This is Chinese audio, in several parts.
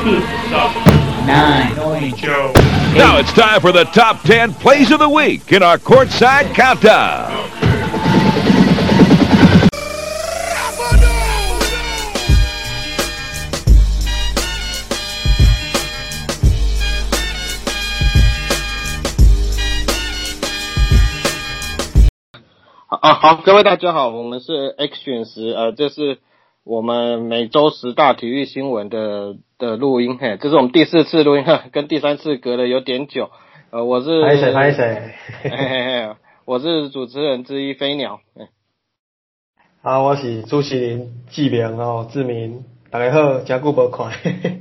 six, nine, Now it's time for the top 10 plays of the week in our courtside countdown. 啊，好，各位大家好，我们是 X 选时，呃，这是 我们每周十大体育新闻的的录音，嘿，这是我们第四次录音，哈，跟第三次隔了有点久，呃，我是，拍谁拍谁，嘿嘿嘿，我是主持人之一飞鸟，嘿。啊，我是主持人志明哦，志明，大家好，真久无看，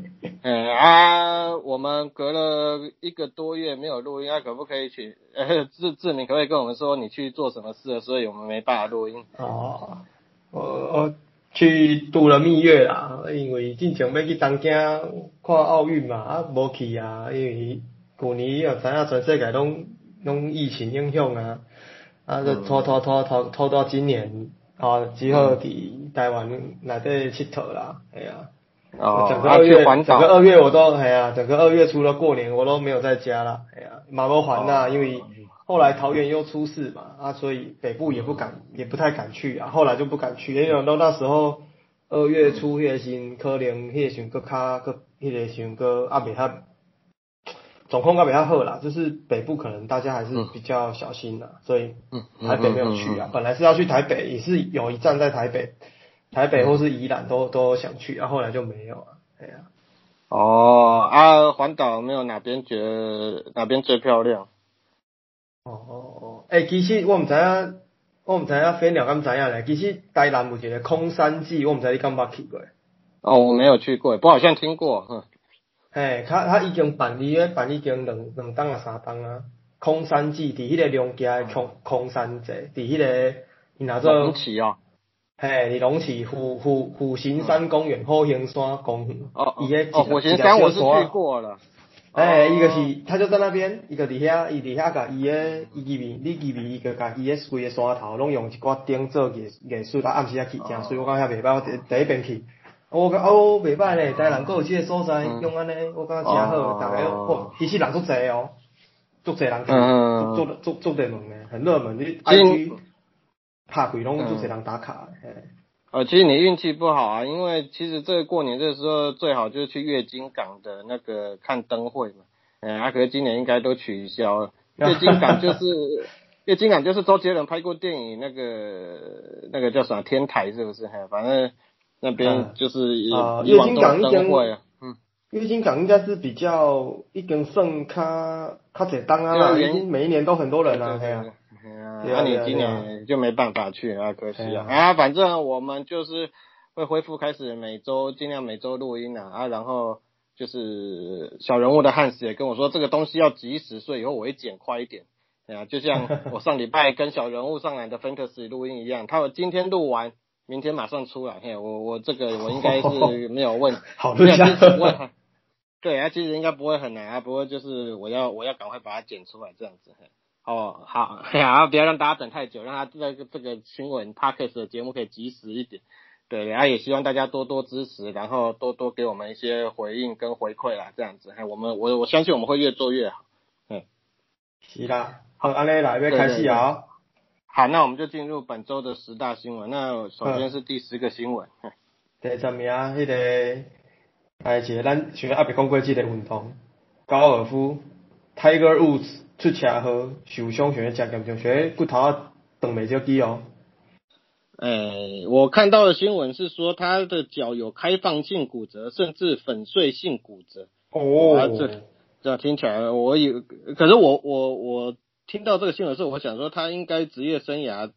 嗯啊，我们隔了一个多月没有录音，啊，可不可以请呃 志志明可不可以跟我们说你去做什么事了，所以我们没办法录音。哦，我我去度了蜜月啦，因为进前要去东京看奥运嘛，啊无去啊，因为去年也知影全世界拢拢疫情影响啊，啊就拖拖拖拖拖到今年，啊只好伫台湾内底佚佗啦，哎呀、哦，整个啊二月，整个二月我都，哎呀，整个二月除了过年我都没有在家啦，哎呀，马都还呐，因为后来桃园又出事嘛，啊，所以北部也不敢，也不太敢去啊，后来就不敢去，因为到那时候二月初迄个时可能迄个时候搁较搁迄个时候搁啊袂较，总控较袂较好啦，就是北部可能大家还是比较小心啦，所以嗯台北没有去啊，本来是要去台北，也是有一站在台北。台北或是宜兰都都想去，啊，后来就没有啊。哎呀、哦啊，环岛有没有哪边觉得哪边最漂亮？哦哦哦，诶、其实我毋知影，我毋知影飞鸟敢知影咧。其实台南有一個空山寺，我毋知你敢捌去过。哦，我没有去过，不过好像听过，哼，嘿，他他已经办理咧，辦已經兩兩檔啊三档啊。空山記佇迄個龍家的空空山節，佇迄、个伊若做龙旗哦，嘿，伫龍池虎虎虎形山公园、虎形山公园。哦伊迄哦，虎形山我是去。过了，哎，伊个是，他就在那边，伊个伫遐，伊伫遐甲伊个伊入面，你入面伊个甲伊个规个山头，拢用一寡灯做艺艺术，啊暗时啊去誠水，我感觉遐袂歹，我第第一遍去，我感哦袂歹咧，台南閣有即个所在，嗯用安尼，我感覺誠好，哦大家哦，其实人足济哦，足济人足足足足熱門咧，很热门，你其實 IG 拍开拢足济人打卡的，嘿呃，其实你运气不好啊，因为其实这个过年这个时候最好就是去月经港的那个看灯会嘛，哎、啊，可是今年应该都取消了。月经港就是 月经港就是周杰伦拍过电影那个那个叫什么天台是不是？嘿，反正那边嗯就是以、啊以往都月经港已经灯会啊，嗯，月经港应该是比较一根圣咖咖铁当啊每一年都很多人啊，对嘿啊那你今年就没办法去啊，可惜对啊啊。啊，反正我们就是会恢复开始每周尽量每周录音啊，啊，然后就是小人物的汉斯也跟我说，这个东西要及时，所以以后我会剪快一点。对啊，就像我上礼拜跟小人物上来的 Fantasy 录音一样，他们今天录完，明天马上出来。嘿，我我这个我应该是没有问，好没有，厉害其实不会很，对啊，其实应该不会很难啊，不过就是我要我要赶快把它剪出来这样子。嘿哦，好，哎呀，不要让大家等太久，让他这个这个新闻 podcast 的节目可以及时一点。对，然后也希望大家多多支持，然后多多给我们一些回应跟回馈啦，这样子，哎，我们我我相信我们会越做越好。嗯是啦，好，安尼来要开始啊。好，那我们就进入本周的十大新闻。那首先是第十个新闻，嘿第十名迄、个，哎，一个咱像阿别讲过即个运动，高尔夫，Tiger Woods 出车祸受傷，像咧真嚴重，像咧骨頭啊斷袂少支哦。哎，我看到的新闻是说他的脚有开放性骨折，甚至粉碎性骨折。啊这这样听起来，我有，可是我我我听到这个新闻的时候，我想说他应该职业生涯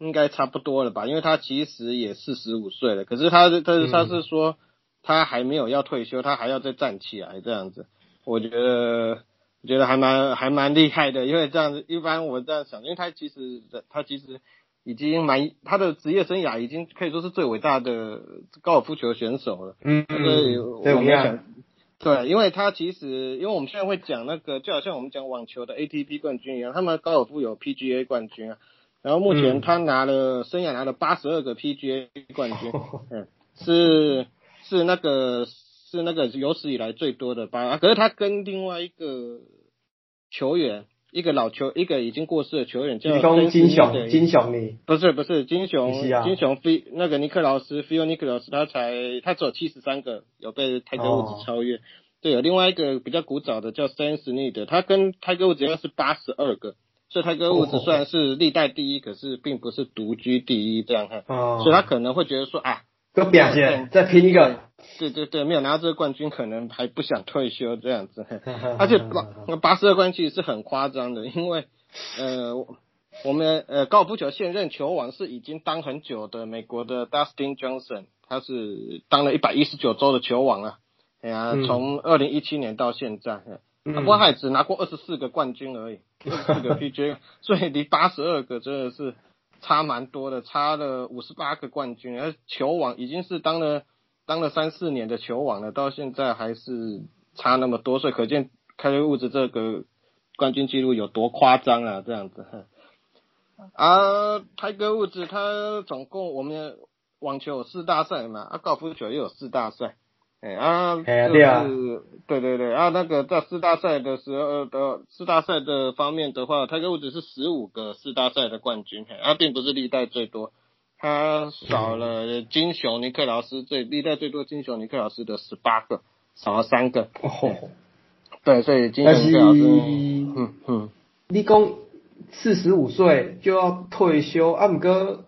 应该差不多了吧，因为他其实也四十五岁了，可是他他嗯他是说他还没有要退休，他还要再站起来这样子，我觉得我觉得还蛮还蛮厉害的，因为这样子一般我这样想，因为他其实他其实已经蛮他的职业生涯已经可以说是最伟大的高尔夫球选手了。嗯所以我们想，对，因为他其实，因为我们现在会讲那个，就好像我们讲网球的 ATP 冠军一样，他们高尔夫有 PGA 冠军啊，然后目前嗯他拿了、生涯拿了八十二个 PGA 冠军，嗯，是是那个是那个有史以来最多的八，可是他跟另外一个球员，一个老球，一个已经过世的球员叫金雄，金雄你不是不是金雄，金雄菲那个尼克劳斯菲欧尼克劳斯，他才他只有七十三个，有被泰格伍兹超越。对，有另外一个比较古早的叫 Stan Smith，他跟泰格伍兹是八十二个。所以泰戈伍兹虽然是历代第一，可是并不是独居第一这样看，所以他可能会觉得说啊，个表现再拼一个，对对对，没有拿到这个冠军，可能还不想退休这样子。而且八八十二冠其实是很夸张的，因为呃，我们呃高尔夫球现任球王是已经当很久的美国的 Dustin Johnson，他是当了一百一十九周的球王啊，哎呀，从二零一七年到现在。不过他只拿过二十四个冠军而已，二十四个 PGA，所以离八十二个真的是差蛮多的，差了五十八个冠军。而球王已经是当了当了三四年的球王了，到现在还是差那么多，所以可见开瑞物质这个冠军记录有多夸张啊！这样子。啊，泰格物质他总共我们网球有四大赛嘛，啊高尔夫球也有四大赛。哎啊，就是对对对啊，那个在四大赛的时候的四大赛的方面的话，泰格伍兹是十五个四大赛的冠军，啊，并不是历代最多，他少了金熊尼克劳斯最历代最多金熊尼克劳斯的十八个，少了三个。哦，对，所以金熊尼克劳斯，嗯嗯，你讲四十五岁就要退休，啊，姆哥，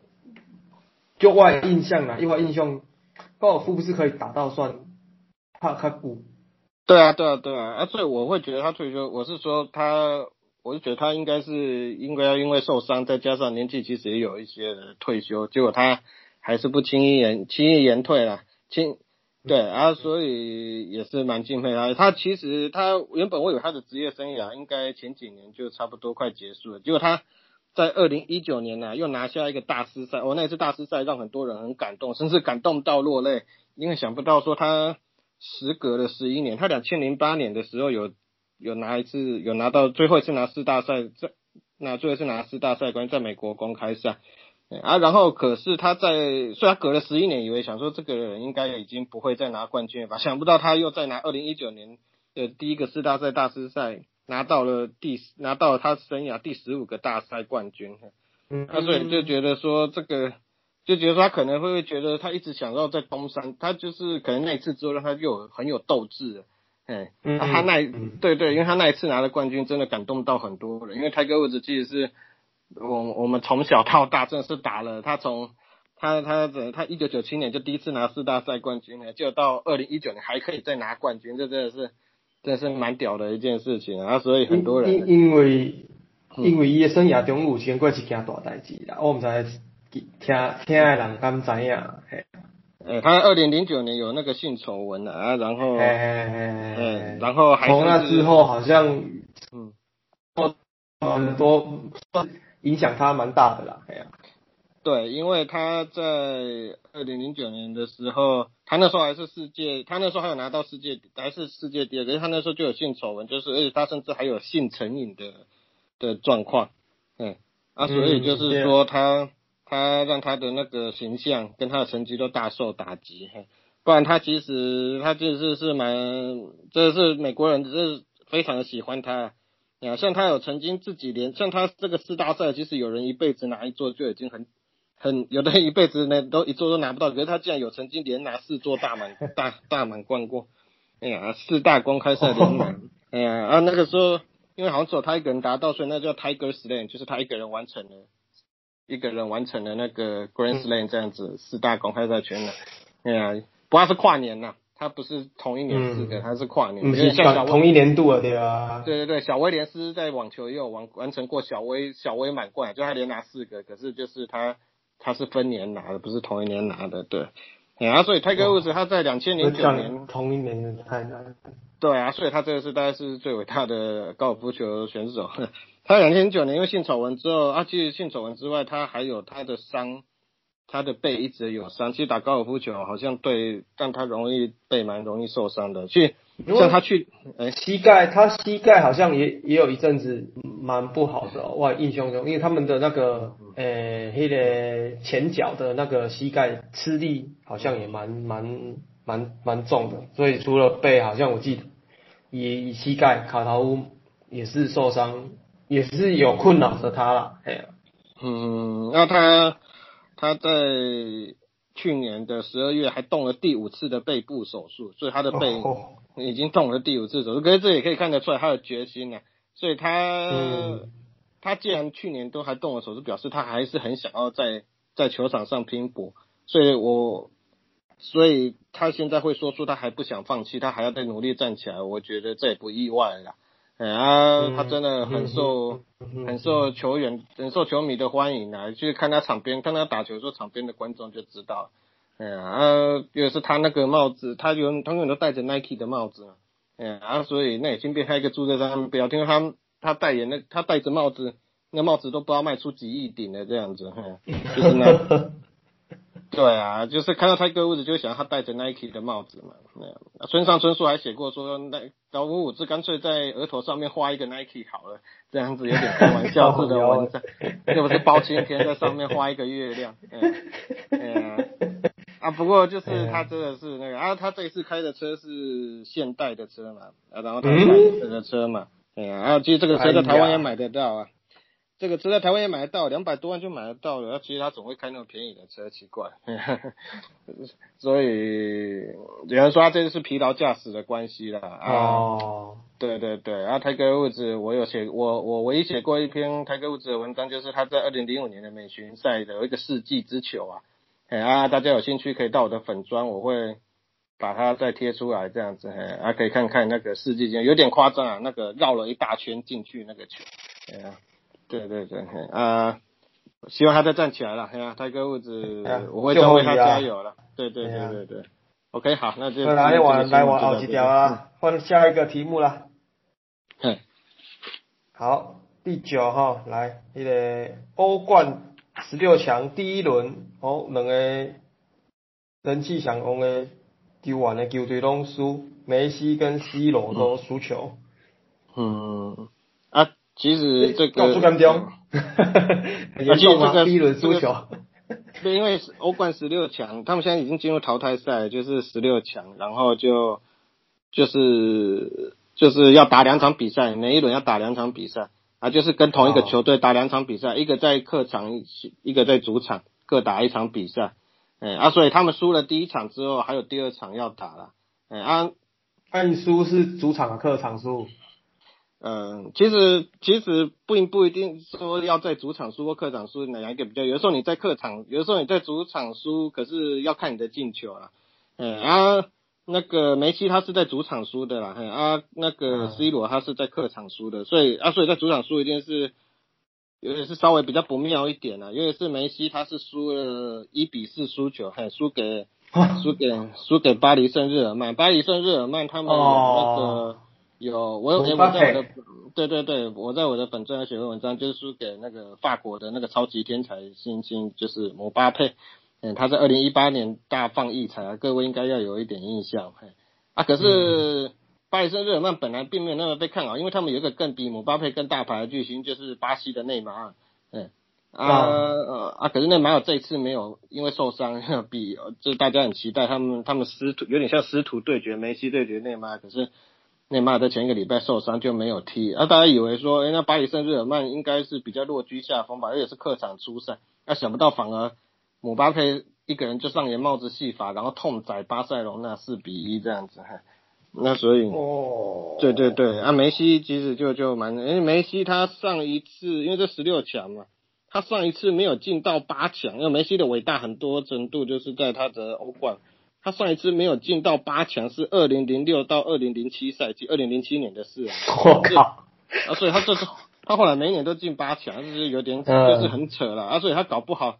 就我印象啊，因为印象高尔夫不是可以打到算。他他不，对啊对啊对啊啊！所以我会觉得他退休，我是说他，我是觉得他应该是应该要因为受伤，再加上年纪其实也有一些退休，结果他还是不轻易言轻易言退了，轻对啊，所以也是蛮敬佩他。他其实他原本我以为他的职业生涯应该前几年就差不多快结束了，结果他在二零一九年呢又拿下一个大师赛，哦，那次大师赛让很多人很感动，甚至感动到落泪，因为想不到说他。时隔了十一年，他两千零八年的时候有有拿一次，有拿到最后一次拿四大赛，在那最后一次拿四大赛冠军，在美国公开赛啊，然后可是他在虽然隔了十一年，以为想说这个人应该已经不会再拿冠军了吧，想不到他又在拿二零一九年的第一个四大赛大师赛拿到了第拿到了他生涯第十五个大赛冠军，嗯，他所以就觉得说这个。就觉得他可能会觉得他一直想要在东山，他就是可能那一次之后让他又很有斗志，哎，他那对对，因为他那一次拿了冠军，真的感动到很多人。因为泰戈伍兹其实是我我们从小到大真的是打了他从他他的他一九九七年就第一次拿四大赛冠军了，就到二零一九年还可以再拿冠军，这真的是真的是蛮屌的一件事情啊！所以很多人因因为因为伊的生涯中有经过一件大代志啦，我唔知。听听的人敢知影？嘿，诶，他二零零九年有那个性丑闻啊，然后，嗯，然后从那之后好像，嗯，很多影响他蛮大的啦，哎呀，对，因为他在二零零九年的时候，他那时候还是世界，他那时候还有拿到世界，还是世界第二，可是他那时候就有性丑闻，就是而且他甚至还有性成瘾的的状况，嗯，啊，所以就是说他。他让他的那个形象跟他的成绩都大受打击，不然他其实他就是是蛮，这是美国人是非常的喜欢他，啊，像他有曾经自己连像他这个四大赛，其实有人一辈子拿一座就已经很很，有的人一辈子呢都一座都拿不到，可是他竟然有曾经连拿四座大满 大大满贯过，哎呀，四大公开赛连满，哎呀，啊那个时候因为好像只有他一个人达到，所以那叫 Tiger Slam，就是他一个人完成了。一个人完成了那个 Grand Slam 这样子四大公开赛全拿，对啊，不过是跨年呐，他不是同一年四个，他是跨年，是像同一年度啊，对啊。对对对，小威廉斯在网球也有完完成过小威小威满贯，就他连拿四个，可是就是他他是分年拿的，不是同一年拿的，对。啊，所以泰戈伍兹他在两千零九年同一年太难。对啊，所以他这个是大概是最伟大的高尔夫球选手。他两千零九年因为性丑闻之后，啊，其实性丑闻之外，他还有他的伤，他的背一直有伤。其实打高尔夫球好像对，但他容易背蛮容易受伤的。去像他去，呃，膝盖他膝盖好像也也有一阵子蛮不好的，哇，印象中，因为他们的那个，呃，那个前脚的那个膝盖吃力好像也蛮蛮蛮蛮重的，所以除了背，好像我记得以膝盖卡陶乌也是受伤，也是有困扰着他了，哎呀，嗯，那他他在去年的十二月还动了第五次的背部手术，所以他的背哦。已经动了第五次手术，可是这也可以看得出来他的决心呢、所以他、嗯。他既然去年都还动了手术，表示他还是很想要在在球场上拼搏，所以我所以他现在会说出他还不想放弃，他还要再努力站起来，我觉得这也不意外啦。哎啊，他真的很受、嗯很受球员、很受球迷的欢迎啊！去看他场边，看他打球的时候，场边的观众就知道了。哎呀，啊，也是他那个帽子，他永永远都戴着 Nike 的帽子嘛。哎呀，啊，所以那已经变成一个注册商标。听说他他代言那他戴着帽子，那帽子都不知道卖出几亿顶了这样子，嘿就是那。对啊，就是看到泰戈伍兹就会想他戴着 Nike 的帽子嘛。那样村上春树还写过说，那老五五志干脆在额头上面画一个 Nike 好了，这样子有点开玩笑式的文章，又不是包青天在上面画一个月亮。嗯，嗯啊啊，不过就是他真的是那个啊，他这一次开的车是现代的车嘛，啊，然后他买这个车嘛，哎呀，啊，其实这个车在台湾也买得到啊。这个车在台湾也买得到，两百多万就买得到了。其实他总会开那么便宜的车，奇怪。所以有人说他这是疲劳驾驶的关系啦。啊，哦，对对对，啊，泰戈伍兹，我有写，我我唯一写过一篇泰戈伍兹的文章，就是他在二零零五年的美巡赛的有一个世纪之球啊。哎啊，大家有兴趣可以到我的粉砖，我会把它再贴出来，这样子，哎，啊，可以看看那个世纪间有点夸张啊，那个绕了一大圈进去那个球，哎呀、对对对，嘿啊，希望他再站起来了，哎呀，泰戈伍兹哎呀，我会再为他加油了，对对对对对，OK，好，那就那来往来往好几条啊，啊，换下一个题目啦。嘿，好，第九哈，来，那个欧冠十六强第一轮，哦，两个人气上旺的球员的球队拢输，梅西跟 C 罗都输球。嗯，啊，其实这个告诉干中，很 严重吗？而且这个第一轮输球。对，因为是欧冠十六强，他们现在已经进入淘汰赛，就是十六强，然后就就是就是要打两场比赛，每一轮要打两场比赛啊，就是跟同一个哦球队打两场比赛，一个在客场，一一个在主场，各打一场比赛。哎啊，所以他们输了第一场之后，还有第二场要打了。哎啊，按输是主场和客场输。嗯，其实其实并不一定说要在主场输或客场输哪一个比较，有的时候你在客场，有的时候你在主场输，可是要看你的进球啦。嗯啊，那个梅西他是在主场输的啦，嘿啊，那个嗯 C 罗他是在客场输的，所以啊，所以在主场输一定是，有点是稍微比较不妙一点啦，因为是梅西他是输了一比四输球，嘿，输给输给输给巴黎圣日耳曼，巴黎圣日耳曼他们那个。哦有我有、我在我的对对对，我在我的本专写过文章，就是输给那个法国的那个超级天才新星，就是姆巴佩。嗯，他在二零一八年大放异彩啊，各位应该要有一点印象。嘿啊，可是巴黎圣日耳曼本来并没有那么被看好，因为他们有一个更比姆巴佩更大牌的巨星，就是巴西的内马尔。嗯。啊呃啊！可是内马尔这一次没有因为受伤，比就大家很期待他们他们师徒有点像师徒对决，梅西对决内马尔，可是内马尔在前一个礼拜受伤就没有踢，啊，大家以为说，哎、那巴黎圣日耳曼应该是比较落居下风吧，而且是客场出赛，那、想不到反而姆巴佩一个人就上演帽子戏法，然后痛宰巴塞罗那四比一这样子，嘿 那所以。哦。对对对，啊，梅西其实就就蛮，因为梅西他上一次因为这十六强嘛，他上一次没有进到八强，因为梅西的伟大很多程度就是在他的欧冠，他上一次没有进到八强是二零零六到二零零七赛季，二零零七年的事啊，我靠！啊，所以他这是他后来每一年都进八强，就是有点嗯就是很扯了，啊，所以他搞不好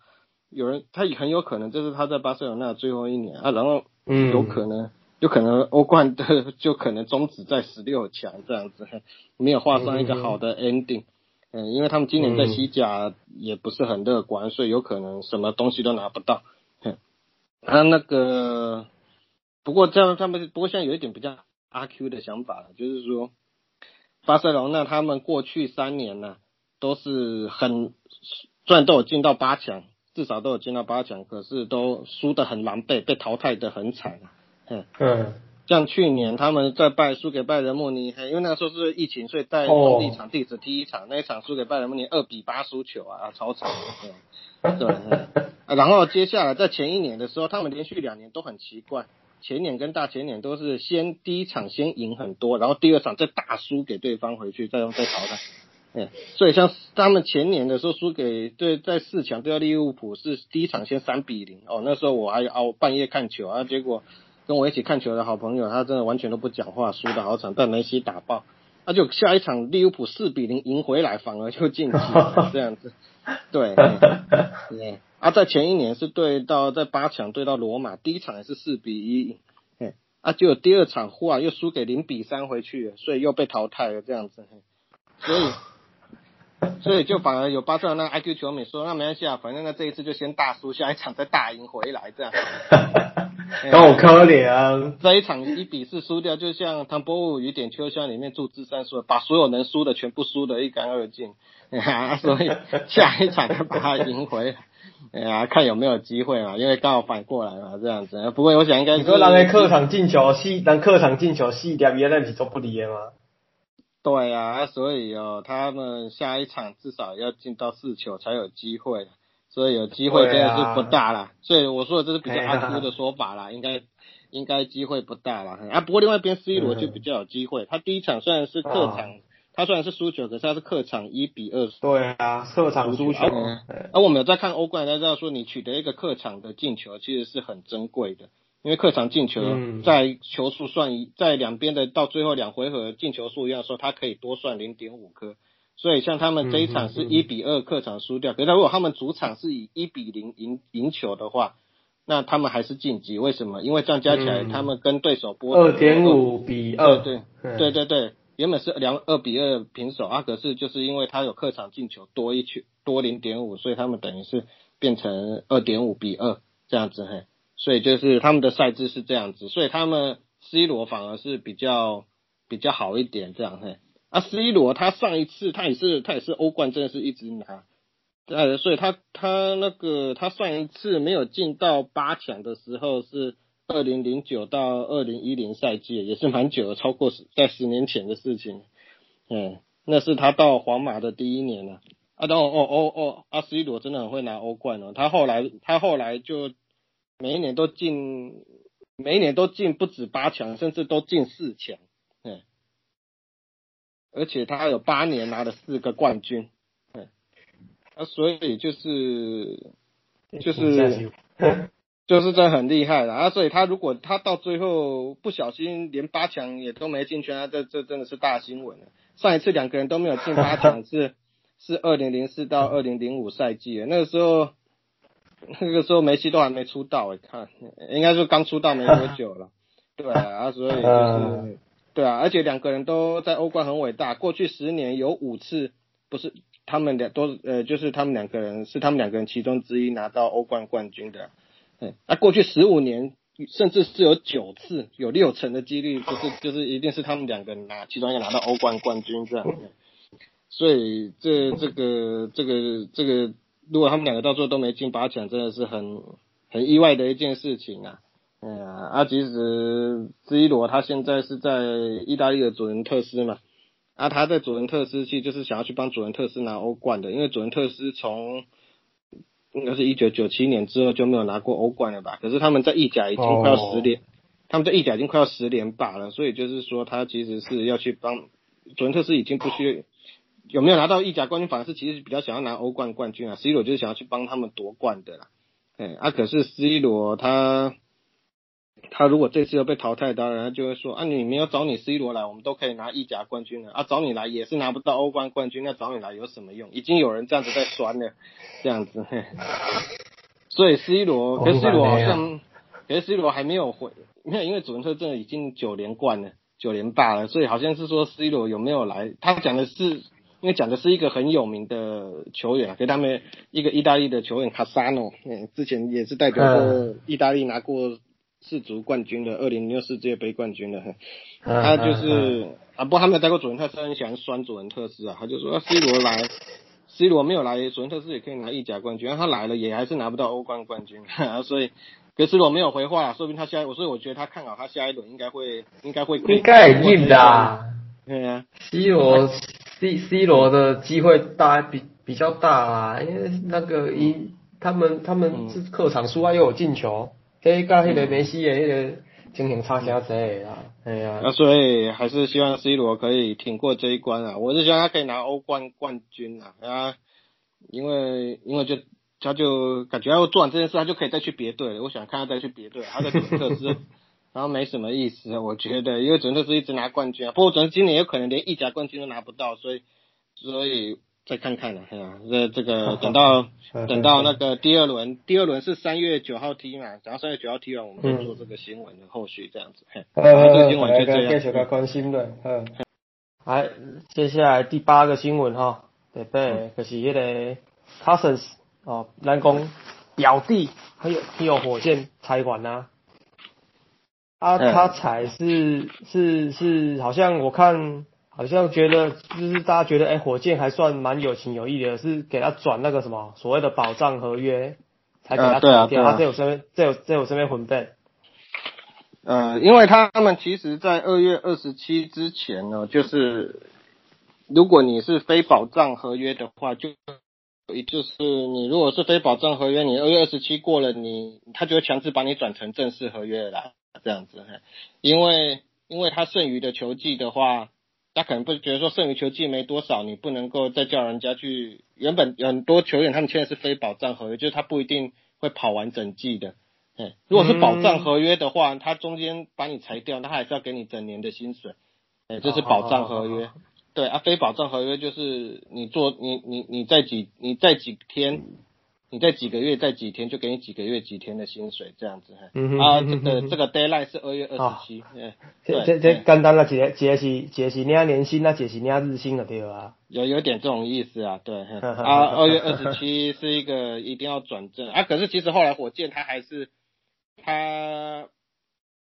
有人他也很有可能这是他在巴塞罗那最后一年啊，然后嗯有可能。有可能欧冠的就可能终止在十六强这样子，没有画上一个好的 ending。嗯，因为他们今年在西甲也不是很乐观，所以有可能什么东西都拿不到。他，那个不过这样他们不过现在有一点比较阿 Q 的想法了，就是说巴塞罗那他们过去三年呢、都是很虽然都有进到八强，至少都有进到八强，可是都输得很狼狈，被淘汰的很惨。嗯嗯，像去年他们在拜输给拜仁慕尼黑，因为那时候是疫情，所以在哦第一场地址第一场那一场输给拜仁慕尼二比八输球啊，超惨的。对对，然后接下来在前一年的时候，他们连续两年都很奇怪，前年跟大前年都是先第一场先赢很多，然后第二场再大输给对方回去，再用再淘汰。嗯，所以像他们前年的时候输给对在四强对到利物浦是第一场先三比零哦，那时候我还熬半夜看球啊，结果跟我一起看球的好朋友他真的完全都不讲话，输的好惨，被梅西打爆。那就下一场利物浦四比零赢回来，反而就晋级了 这样子。对，啊，在前一年是对到在八强对到罗马，第一场也是四比一，嗯啊，就有第二场忽然又输给零比三回去了，所以又被淘汰了这样子。嘿所以，所以就反而有巴塞罗那 IQ 球迷说，那没关系啊，反正那这一次就先大输，下一场再大赢回来这样。跟我可怜，这一场一比四输掉，就像《唐伯虎与点秋香》里面祝枝山说的，把所有能输的全部输得一干二净。啊，所以下一场再把它赢回来。哎呀，看有没有机会嘛，因为刚好反过来嘛，这样子。不过我想应该是你说人的客场进球，四人客场进球四点，原来是做不离的吗？对啊，所以哦，他们下一场至少要进到四球才有机会，所以有机会真的是不大啦。所以我说的这是比较阿 Q 的说法啦，应该应该机会不大啦。啊，不过另外一边 C 罗就比较有机会，他第一场虽然是客场，他虽然是输球，可是他是客场一比二。对啊，客场输球。而我们有在看欧冠，大家知道说你取得一个客场的进球，其实是很珍贵的。因为客场进球在球数算一，在两边的到最后两回合进球数一样的时候，它可以多算零点五颗。所以像他们这一场是一比二客场输掉，可是如果他们主场是以一比零赢赢球的话，那他们还是晋级。为什么？因为这样加起来，他们跟对手波二点五比二，对对对对对，原本是两二比二平手啊，可是就是因为他有客场进球多一球多零点五，所以他们等于是变成二点五比二这样子嘿。所以就是他们的赛制是这样子，所以他们 C 罗反而是比较比较好一点这样嘿。啊，C 罗他上一次他也是他也是欧冠真的是一直拿，呃，所以他他那个他上一次没有进到八强的时候是二零零九到二零一零赛季，也是蛮久的，超过十在十年前的事情。嗯，那是他到皇马的第一年了。啊，然后哦哦哦，阿 C 罗真的很会拿欧冠哦，他后来他后来就。每一年都进，每一年都进不止八强，甚至都进四强，嗯，而且他有八年拿了四个冠军，嗯，啊，所以就是就是就是这很厉害了啊！所以他如果他到最后不小心连八强也都没进去，那这这真的是大新闻了。上一次两个人都没有进八强是是二零零四到二零零五赛季那个时候。那个时候梅西都还没出道，我看应该是刚出道没多久了，对啊，所以就是对啊，而且两个人都在欧冠很伟大，过去十年有五次不是他们俩都呃，就是他们两个人是他们两个人其中之一拿到欧冠冠军的，嗯，那过去十五年甚至是有九次，有六成的几率就是就是一定是他们两个人拿其中一个拿到欧冠冠军这样，所以这这个这个这个。如果他们两个到最后都没进八强，真的是很很意外的一件事情啊！哎呀，啊，其实 C 罗他现在是在意大利的祖云特斯嘛，啊，他在祖云特斯其实就是想要去帮祖云特斯拿欧冠的，因为祖云特斯从应该是一九九七年之后就没有拿过欧冠了吧？可是他们在意甲已经快要十连，他们在意甲已经快要十连霸了，所以就是说他其实是要去帮祖云特斯已经不需。有没有拿到意甲冠军？反而是其实比较想要拿欧冠冠军啊。C 罗就是想要去帮他们夺冠的啦。哎，啊，可是 C 罗他他如果这次又被淘汰，当然他就会说啊，你没有找你 C 罗来，我们都可以拿意甲冠军了啊，找你来也是拿不到欧冠冠军，那找你来有什么用？已经有人这样子在酸了，这样子。嘿所以 C 罗，可是 C 罗好像，可是 C 罗还没有回，没有，因为主人特真的已经九连冠了，九连霸了，所以好像是说 C 罗有没有来？他讲的是。因为讲的是一个很有名的球员，给他们一个意大利的球员卡萨诺，嗯，之前也是代表过意大利拿过世足冠军的，二零零六世界杯冠军的，他就是啊，不过他没有带过祖云特斯，很喜欢酸祖云特斯啊，他就说 C 罗来，C 罗没有来，祖云特斯也可以拿意甲冠军，他来了也还是拿不到欧冠冠军，所以。可是罗没有回话，说明他下，所以我觉得他看好他下一轮应该会应该会应该很硬的啊。对啊，C 罗 C C 罗的机会大比比较大啊，因为那个一他们他们是客场输啊又有进球，这个迄个梅西的迄个情形差啥子啊？哎呀，那所以还是希望 C 罗可以挺过这一关啊！我是希望他可以拿欧冠冠军啊！啊，因为因为就他就感觉要做完这件事，他就可以再去别队了。我想看他再去别队，他在准特斯，然后没什么意思，我觉得，因为准特是一直拿冠军啊，不过准今年有可能连意甲冠军都拿不到，所以所以。再看看了，哎呀，这这个 等到等到那个第二轮，第二轮是三月九号踢嘛，等到三月九号踢完，我们再做这个新闻的后续这样子。呃，这个新闻就这样。继续关心的，嗯。来，接下来第八个新闻哈，对对，就是那个 Cousins 哦，南宫表弟，还有还有火箭财管呐。啊，他才是是是，好像我看。好像觉得就是大家觉得，哎，火箭还算蛮有情有义的，是给他转那个什么所谓的保障合约，才给他转掉。他在我身边，在我在我身边混蛋。呃，因为他们其实，在二月二十七之前呢，就是如果你是非保障合约的话，就就是你如果是非保障合约，你二月二十七过了，你他就会强制把你转成正式合约啦，这样子。因为因为他剩余的球季的话。他可能不觉得说剩余球季没多少，你不能够再叫人家去。原本很多球员他们签的是非保障合约，就是他不一定会跑完整季的。哎，如果是保障合约的话，他中间把你裁掉，他还是要给你整年的薪水。哎，这是保障合约。对啊，非保障合约就是你做你你你在几你在几天。你在几个月，在几天就给你几个月几天的薪水，这样子哈。啊，这个这个 d a y l i g h t 是二月二十七。这这这简单了，解解是解是领年薪，那解是领日薪了，对吧？有有点这种意思啊，对。啊，二月二十七是一个一定要转正啊，可是其实后来火箭他还是他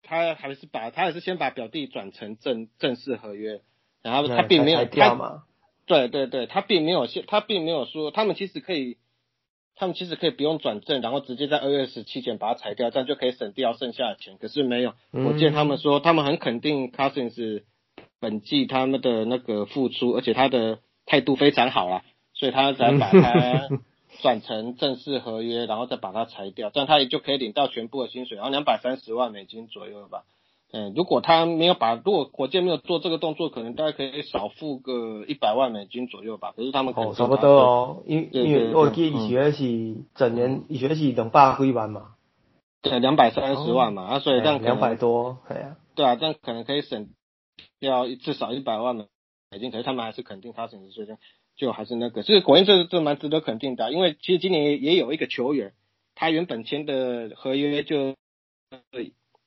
他还是把他还是先把表弟转成正正式合约，然后他并没有他，对对对，他并没有先他并没有说他们其实可以。他们其实可以不用转正，然后直接在二月十七前把它裁掉，这样就可以省掉剩下的钱。可是没有，我见他们说他们很肯定 Cousins 本季他们的那个付出，而且他的态度非常好啦，所以他才把它 转成正式合约，然后再把它裁掉，这样他也就可以领到全部的薪水，然后两百三十万美金左右吧。嗯，如果他没有把，如果火箭没有做这个动作，可能大概可以少付个一百万美金左右吧。可是他们哦，差不多哦，因因为我记以前是整年以前是两百几万嘛，对，两百三十万嘛，啊，所以这样两百多，对啊，对啊，这样可能可以省掉至少一百万美金。可是他们还是肯定他省的税金，就还是那个，所以果然这这蛮值得肯定的，因为其实今年也也有一个球员，他原本签的合约就。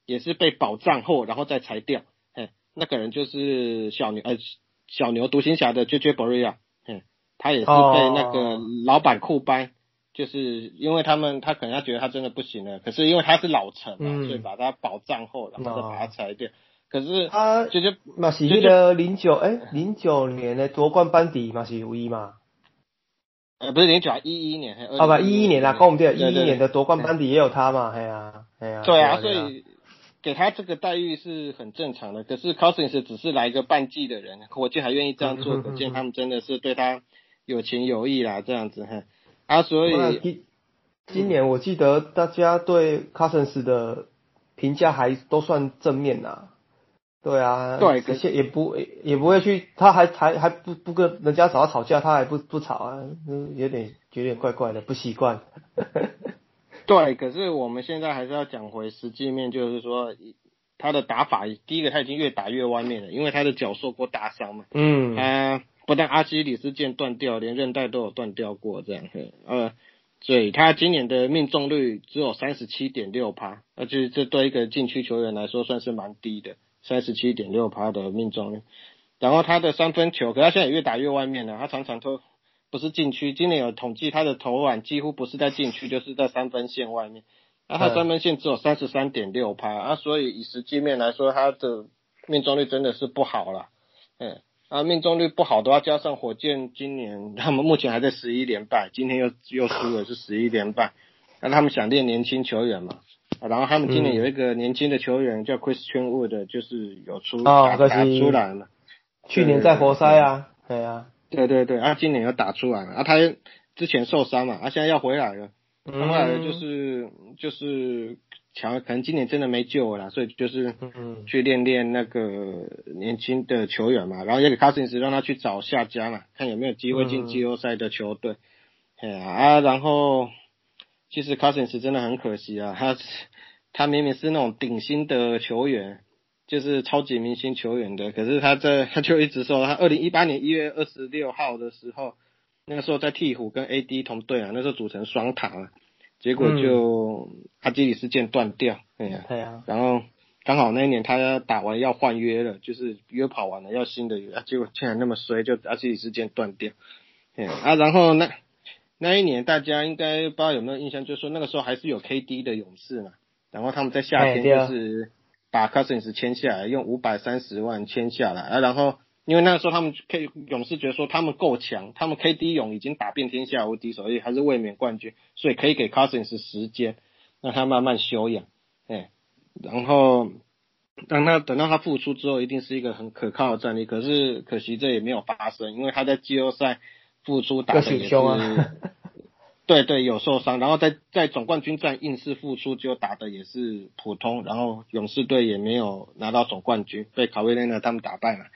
也是被保障后，然后再裁掉。哎，那个人就是小牛，呃，小牛独行侠的 JJ b o r i a 嗯，他也是被那个老板酷掰，就是因为他们，他可能他觉得他真的不行了，可是因为他是老臣嘛，所以把他保障后，然后再把他裁掉。可是他就就那是那个零九，哎，零九年的夺冠班底嘛是有一嘛？呃，不是零九，一一年，哦不，一一年啊，跟我们对，一一年的夺冠班底也有他嘛，嘿呀，嘿呀，对啊，所以。给他这个待遇是很正常的，可是 Cousins 只是来一个半季的人，火箭还愿意这样做，可见他们真的是对他有情有义啦，这样子哈。啊，所以今年我记得大家对 Cousins 的评价还都算正面呐。对啊，对，可是也不也不会去，他还还还不不跟人家找他吵架，他还不不吵啊，有点有点怪怪的，不习惯。对，可是我们现在还是要讲回实际面，就是说他的打法，第一个他已经越打越外面了，因为他的脚受过大伤嘛。嗯。他不但阿基里斯腱断掉，连韧带都有断掉过这样。呃，所以他今年的命中率只有三十七点六趴，而且这对一个禁区球员来说算是蛮低的，三十七点六趴的命中率。然后他的三分球，可他现在也越打越外面了，他常常都。不是禁区，今年有统计他的投篮几乎不是在禁区，就是在三分线外面。那他三分线只有三十三点六趴啊，所以以实际面来说，他的命中率真的是不好了。嗯，啊，命中率不好的话，加上火箭今年他们目前还在十一连败，今天又又输了是十一连败。那他们想练年轻球员嘛？然后他们今年有一个年轻的球员叫 Christian Wood，就是有出哦打出来了。去年在活塞啊，对啊，对对对，啊，今年又打出来了，啊，他之前受伤嘛，啊，现在要回来了，回来了就是就是强，可能今年真的没救了啦，所以就是嗯。去练练那个年轻的球员嘛，然后也给 Cousins 让他去找下家嘛，看有没有机会进嗯。季后赛的球队。哎呀啊，然后其实 Cousins 真的很可惜啊，他他明明是那种顶薪的球员，就是超级明星球员的，可是他在 他就一直说，他二零一八年一月二十六号的时候，那个时候在鹈鹕跟 AD 同队啊，那时候组成双塔啊，结果就阿基里斯腱断掉，哎呀，对啊，然后刚好那一年他打完要换约了，就是约跑完了要新的约，啊、结果竟然那么衰，就阿基里斯腱断掉，哎啊，然后那那一年大家应该不知道有没有印象，就是说那个时候还是有 KD 的勇士嘛，然后他们在夏天就是把 Cousins 签下来，用五百三十万签下来，啊，然后因为那个时候他们 K 勇士觉得说他们够强，他们 KD 勇已经打遍天下无敌手，所以还是卫冕冠军，所以可以给 Cousins 时间，让他慢慢休养，哎，然后当他等到他复出之后，一定是一个很可靠的战力。可是可惜这也没有发生，因为他在季后赛复出打的也是，对对有受伤，然后在在总冠军战硬是复出，就打的也是普通，然后勇士队也没有拿到总冠军，被卡威内纳他们打败了。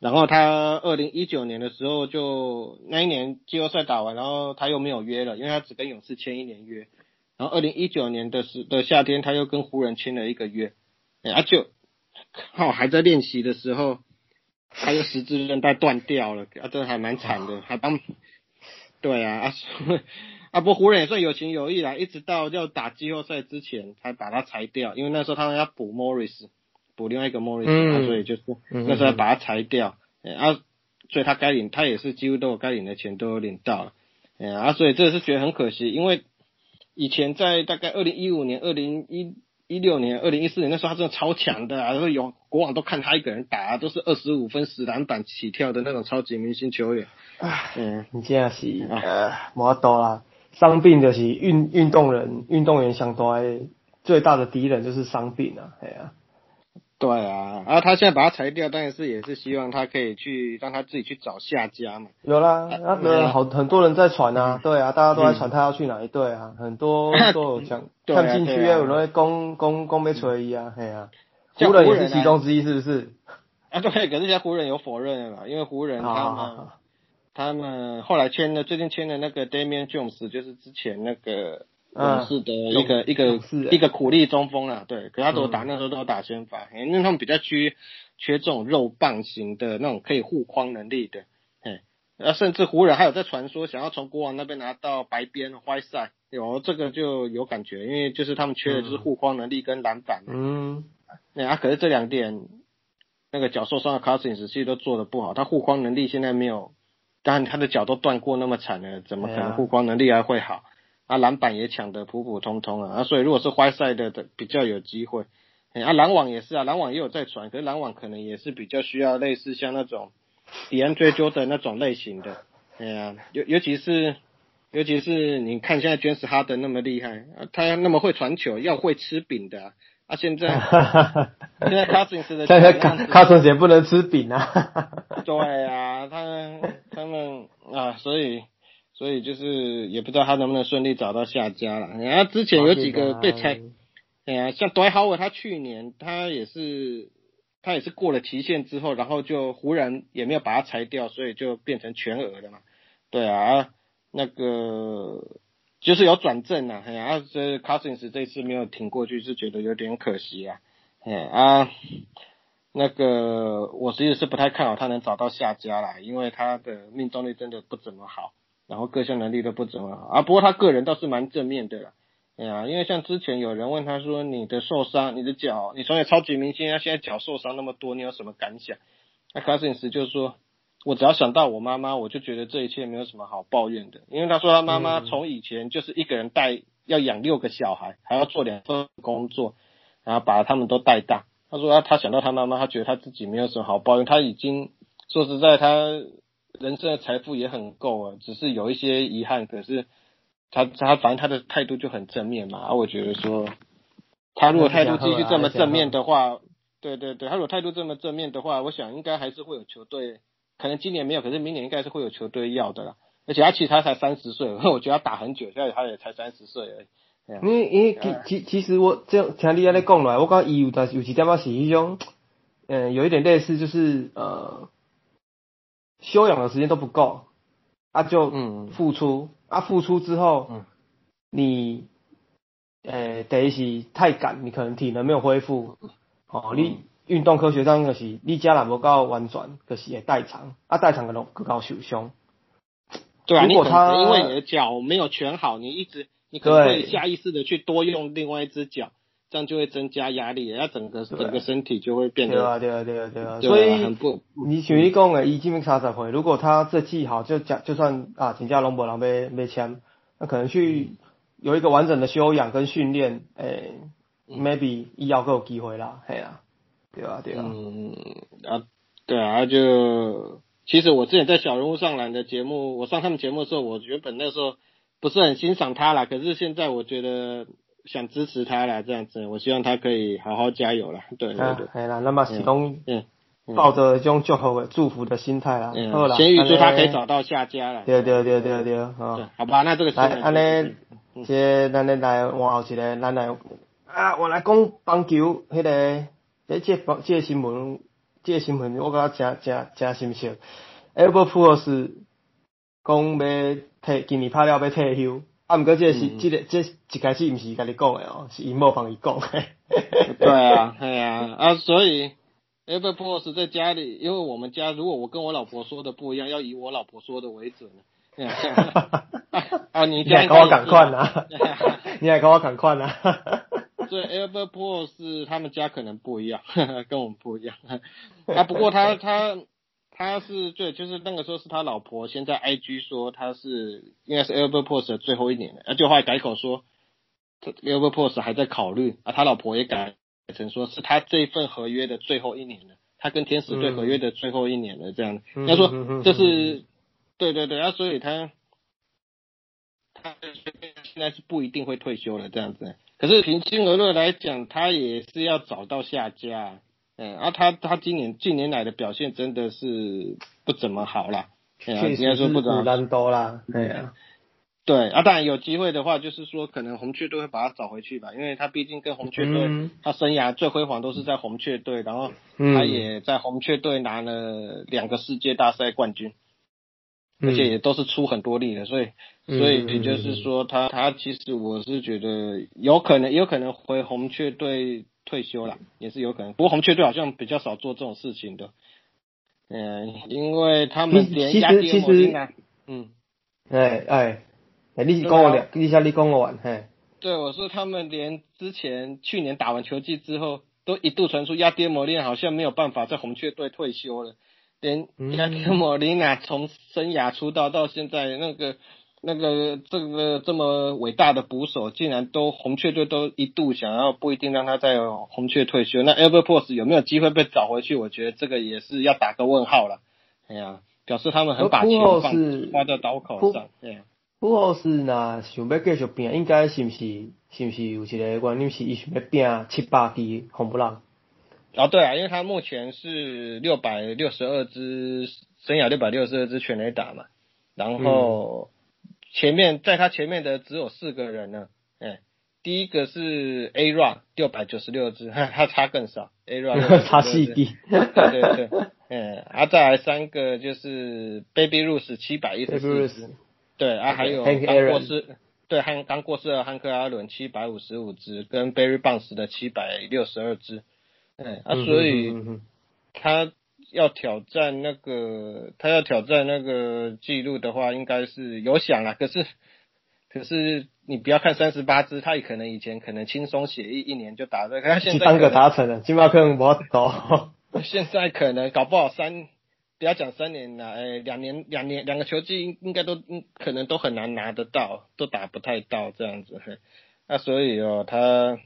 然后他二零一九年的时候就那一年季后赛打完，然后他又没有约了，因为他只跟勇士签一年约。然后二零一九年的时的夏天，他又跟湖人签了一个约，哎，啊就刚好还在练习的时候，他又十字韧带断掉了，啊，这还蛮惨的，还帮，对啊，啊，不过湖人也算有情有义啦，一直到要打季后赛之前才把他裁掉，因为那时候他们要补 Morris，补另外一个 Morris，、嗯啊、所以就是嗯那时候要把他裁掉，哎啊，所以他该领，他也是几乎都有该领的钱都有领到了，哎啊，所以这是觉得很可惜，因为以前在大概二零一五年、二零一一六年、二零一四年那时候，他真的超强的啊，然后有国网都看他一个人打、啊，都是二十五分、十篮板起跳的那种超级明星球员。嗯，你这样是呃，无法度啦。伤病就是运运动人运动员上大最大的敌人就是伤病啊，哎呀、对啊，然后他现在把他裁掉，当然是也是希望他可以去让他自己去找下家嘛。有啦，那个好很多人在传啊，对啊，大家都在传他要去哪一队啊，很多 都有讲看进去对啊。有人会攻攻攻被锤一啊，嘿啊，湖人也是其中之一，是不是？啊，对，可是现在湖人有否认了啦，因为湖人他们、啊，他们后来签的最近签的那个 Damian Jones，就是之前那个嗯勇士的一个、一个一个苦力中锋啦，对，可他都打、嗯那时候都有打先发，因为他们比较缺缺这种肉棒型的那种可以护框能力的，哎，那，甚至湖人还有在传说想要从国王那边拿到白边坏赛，有这个就有感觉，因为就是他们缺的就是护框能力跟篮板嘛，嗯，对啊，可是这两点，那个脚受伤的 Cousins 其实都做的不好，他护框能力现在没有，当然他的脚都断过那么惨了，怎么可能护框能力还会好？啊，篮板也抢得普普通通啊，啊，所以如果是坏赛的的比较有机会。哎啊，篮网也是啊，篮网也有在传，可是篮网可能也是比较需要类似像那种 DeAndre Jordan 那种类型的，哎呀、尤尤其是尤其是你看现在 James Harden 那么厉害，啊，他那么会传球，要会吃饼的啊，啊现在 现在 Cousins 的现在卡球这样子卡森也不能吃饼啊，对啊，他们他们啊，所以所以就是也不知道他能不能顺利找到下家了。然后之前有几个被裁，哎呀，像 d w r 他去年他也是他也是过了期限之后，然后就忽然也没有把他裁掉，所以就变成全额了嘛。对啊，那个就是有转正啊，哎呀，啊这 Cousins 这次没有挺过去，是觉得有点可惜啊。哎啊，那个我其实是不太看好他能找到下家啦，因为他的命中率真的不怎么好，然后各项能力都不怎么好啊。不过他个人倒是蛮正面的啦。哎呀，因为像之前有人问他说：“你的受伤，你的脚，你从小超级明星，他现在脚受伤那么多，你有什么感想？”那 Cousins 就说：“我只要想到我妈妈，我就觉得这一切没有什么好抱怨的。因为他说他妈妈从以前就是一个人带，要养六个小孩，还要做两份工作，然后把他们都带大。他说他他想到他妈妈，他觉得他自己没有什么好抱怨，他已经说实在，他人生的财富也很够啊，只是有一些遗憾。可是他他反正他的态度就很正面嘛，啊，我觉得说他如果态度继续这么正面的话，对对对，他如果态度这么正面的话，我想应该还是会有球队，可能今年没有，可是明年应该是会有球队要的啦。而且他其实他才三十岁，我觉得他打很久，现在他也才三十岁而已。因为因为其其其实我这样听你安尼讲来，我讲伊有但是有几点仔是迄种，嗯，有一点类似就是呃，休养的时间都不够，啊就嗯付出，啊付出之后，嗯，你，呃，第一是太赶，你可能体能没有恢复，哦，你运动科学上就是你家人无够完全，就是会代偿，啊代偿可能更高受伤。对啊，如果他因为你的脚没有全好，你一直。你可能会下意识的去多用另外一只脚，这样就会增加压力，然后整个整个身体就会变得对啊对啊对啊对啊，所以很不你像你讲的，伊这边三十岁，如果他这季好，就讲就算啊，请假龙博郎被被签，那可能去有一个完整的修养跟训练，诶，maybe 医药更有机会啦，系啊，对啊对啊，嗯啊对啊就其实我之前在小人物上篮的节目，我上他们节目的时候，我原本那时候。不是很欣赏他啦，可是现在我觉得想支持他啦，这样子，我希望他可以好好加油啦。对对对，哎啦，那么始终，嗯，抱着一种祝福祝福的心态啦，好啦，先预祝他可以找到下家了。对对对对对，好，好吧，那这个来，安尼，这咱来来换后一个，咱来啊，我来讲棒球，迄个，这这这新闻，这新闻我感觉真真真新鲜，Albert Pujols 讲要。退今年拍了要退休，啊，毋过这是这个这一开始毋是甲你讲诶哦，是伊某帮伊讲。对啊，系啊，啊，所以 Ever Pose 在家里，因为我们家如果我跟我老婆说的不一样，要以我老婆说的为准。啊，你还跟我赶快呐？你还跟我赶快呐？对，Ever Pose 他们家可能不一样，跟我们不一样。啊，不过他他。他是对，就是那个时候是他老婆先在 IG 说他是应该是 Albert p o s t 的最后一年了，啊，就后来改口说，Albert p o s t 还在考虑，啊，他老婆也改成说是他这份合约的最后一年了，他跟天使队合约的最后一年了，这样，他说这是对对对，啊，所以他他现在是不一定会退休了这样子，可是平心而论来讲，他也是要找到下家。嗯，啊，他他今年近年来的表现真的是不怎么好啦，应该说不难多啦，对啊，对啊，当然有机会的话，就是说可能红雀队会把他找回去吧，因为他毕竟跟红雀队，他生涯最辉煌都是在红雀队，然后他也在红雀队拿了两个世界大赛冠军，而且也都是出很多力的，所以所以也就是说他他其实我是觉得有可能有可能回红雀队。退休了也是有可能，不过红雀队好像比较少做这种事情的，嗯，因为他们连压跌摩金啊，嗯，哎哎，哎，你是讲我俩，你下你讲我完，嘿，对，我说他们连之前去年打完球季之后，都一度传出亚跌摩利好像没有办法在红雀队退休了，连亚跌摩利娜从生涯出道到现在那个。那个这个这么伟大的捕手，竟然都红雀队都一度想要不一定让他在红雀退休，那 Ever p o s 有没有机会被找回去？我觉得这个也是要打个问号了。哎呀，表示他们很把钱放花在刀口上。对，不过是那想要继续拼，应该是不是是不是有一个原因是伊想要拼七八支红不浪？哦，对啊，因为他目前是六百六十二支生涯六百六十二支全垒打嘛，然后。前面在他前面的只有四个人呢，哎，第一个是 A Rod 六百九十六只，他差更少，A Rod 差细滴，对对对，嗯，啊再来三个就是 Baby Ruth 七百一十四支，对啊还有刚过世，对汉刚过世的汉克阿伦七百五十五只，跟 Barry Bonds 的七百六十二只，嗯啊所以他。要挑战那个，他要挑战那个记录的话，应该是有想啊。可是，可是你不要看三十八支，他也可能以前可能轻松写一一年就打这个，他现在三个达成了，金马可能不到。现在可能搞不好三，不要讲三年了，哎，两年两年两个球季应该都可能都很难拿得到，都打不太到这样子。那所以哦，他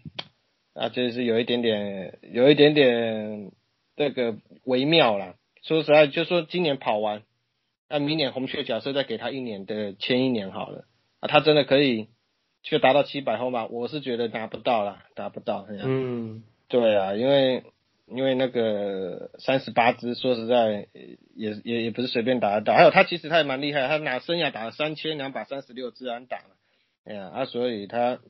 啊就是有一点点，有一点点。这个微妙啦。说实在，就说今年跑完，那明年红雀假设再给他一年的签一年好了，啊，他真的可以就达到七百轰吗，我是觉得达不到啦，达不到。嗯，对啊，因为因为那个三十八支，说实在也也也不是随便打得到。还有他其实他也蛮厉害，他拿生涯打了三千两百三十六支安打了，哎呀啊，所以他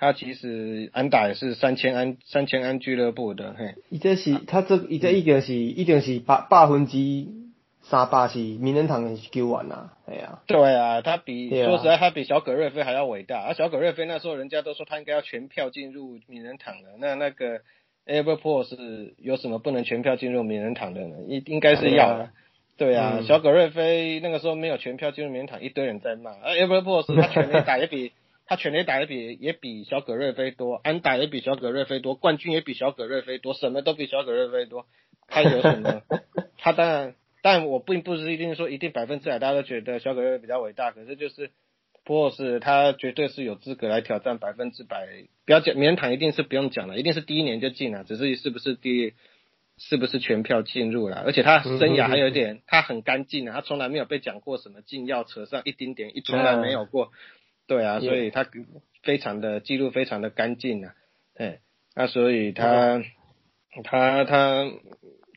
他其实安打也是三千安三千安俱乐部的，嘿。伊这是他这伊这一定是一定是百百分之三百是名人堂的球员呐，哎呀，对啊，他比、说实在，他比小葛瑞菲还要伟大。而、小葛瑞菲那时候人家都说他应该要全票进入名人堂的，那那个是有什么不能全票进入名人堂的呢？应应该是要的。对啊，嗯小葛瑞菲那个时候没有全票进入名人堂，一堆人在骂。而是他全垒打也比他全垒打也比也比小葛瑞菲多，安打也比小葛瑞菲多，冠军也比小葛瑞菲多，什么都比小葛瑞菲多。他有什么？他当然，但我并不是一定说一定百分之百大家都觉得小葛瑞菲比较伟大，可是就是波是他绝对是有资格来挑战百分之百。不要讲名人堂，一定是不用讲了，一定是第一年就进了，只是是不是第是不是全票进入了？而且他生涯还有一点，他很干净啊，他从来没有被讲过什么禁药扯上一丁点，一从来没有过。对啊，所以他非常的记录非常的干净啊，对，那所以他他他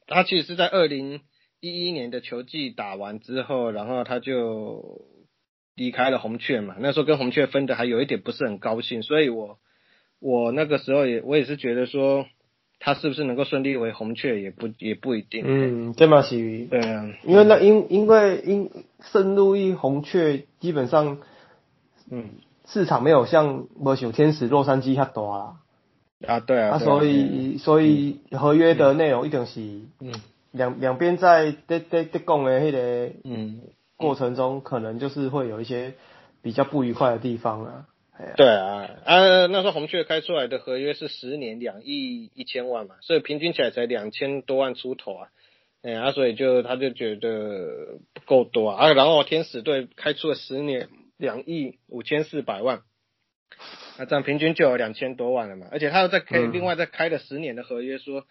他其实是在二零一一年的球季打完之后，然后他就离开了红雀嘛，那时候跟红雀分的还有一点不是很高兴，所以我我那个时候也我也是觉得说他是不是能够顺利为红雀也不也不一定，嗯，这嘛是，对啊，因为那因因为因圣路易红雀基本上嗯市场没有像无像天使洛杉矶遐大啦，啊对啊，啊，所以所以合约的内容一定是嗯。两两边在在在在讲的迄个嗯。过程中，可能就是会有一些比较不愉快的地方啊。对啊，啊，那时候红雀开出来的合约是十年两亿一千万嘛，所以平均起来才两千多万出头啊，哎啊，所以就他就觉得不够多啊，啊然后天使队开出了十年两亿五千四百万，那这样平均就有两千多万了嘛，而且他又再开、嗯。另外再开了十年的合约说，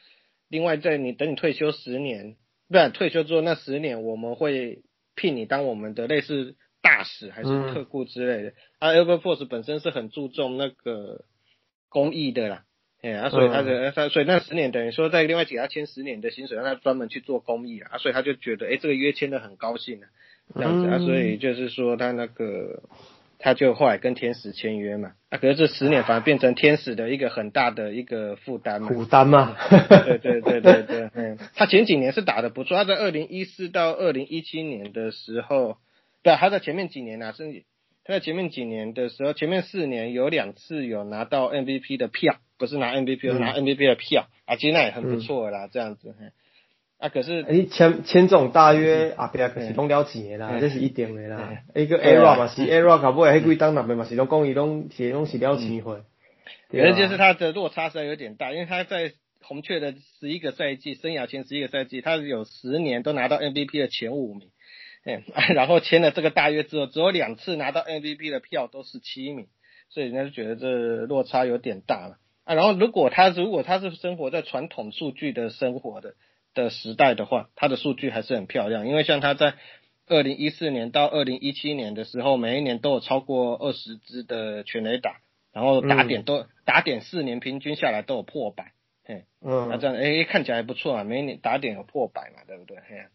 另外在你等你退休十年，不然退休之后那十年我们会聘你当我们的类似大使还是嗯。特雇之类的。啊 e v e r Force 本身是很注重那个公益的啦，哎、啊，所以他的、他所以那十年等于说在另外给他签十年的薪水，让他专门去做公益啊，所以他就觉得哎、这个约签的很高兴啊，这样子啊，嗯所以就是说他那个。他就后来跟天使签约嘛，啊，可是这十年反而变成天使的一个很大的一个负担嘛，负担嘛。对对对对对，嗯，他前几年是打的不错，他在二零一四到二零一七年的时候，对，他在前面几年啊，甚至他在前面几年的时候，前面四年有两次有拿到 MVP 的票，不是拿 MVP，、嗯。是拿 MVP 的票，啊，其实那也很不错啦，这样子，嘿啊，可是你签签这种大约后壁是拢了钱的啦，嗯。这是一定的啦。嗯。迄个对 A 啊 Rock 嘛是 A Rock 后尾迄几档那边嘛是拢讲伊拢是拢是了钱货。可是就是他的落差实在有点大，因为他在红雀的十一个赛季，生涯前十一个赛季，他有十年都拿到 MVP 的前五名，嗯，然后签了这个大约之后，只有两次拿到 MVP 的票都是七名，所以人家就觉得这落差有点大了。啊。然后如果他如果他是生活在传统数据的生活的的时代的话，它的数据还是很漂亮，因为像它在二零一四年到二零一七年的时候，每一年都有超过二十支的全垒打。然后打点都、打点四年平均下来都有破百，嘿，嗯那嗯这样哎看起来还不错啊，每年打点有破百嘛，对不对？嘿啊，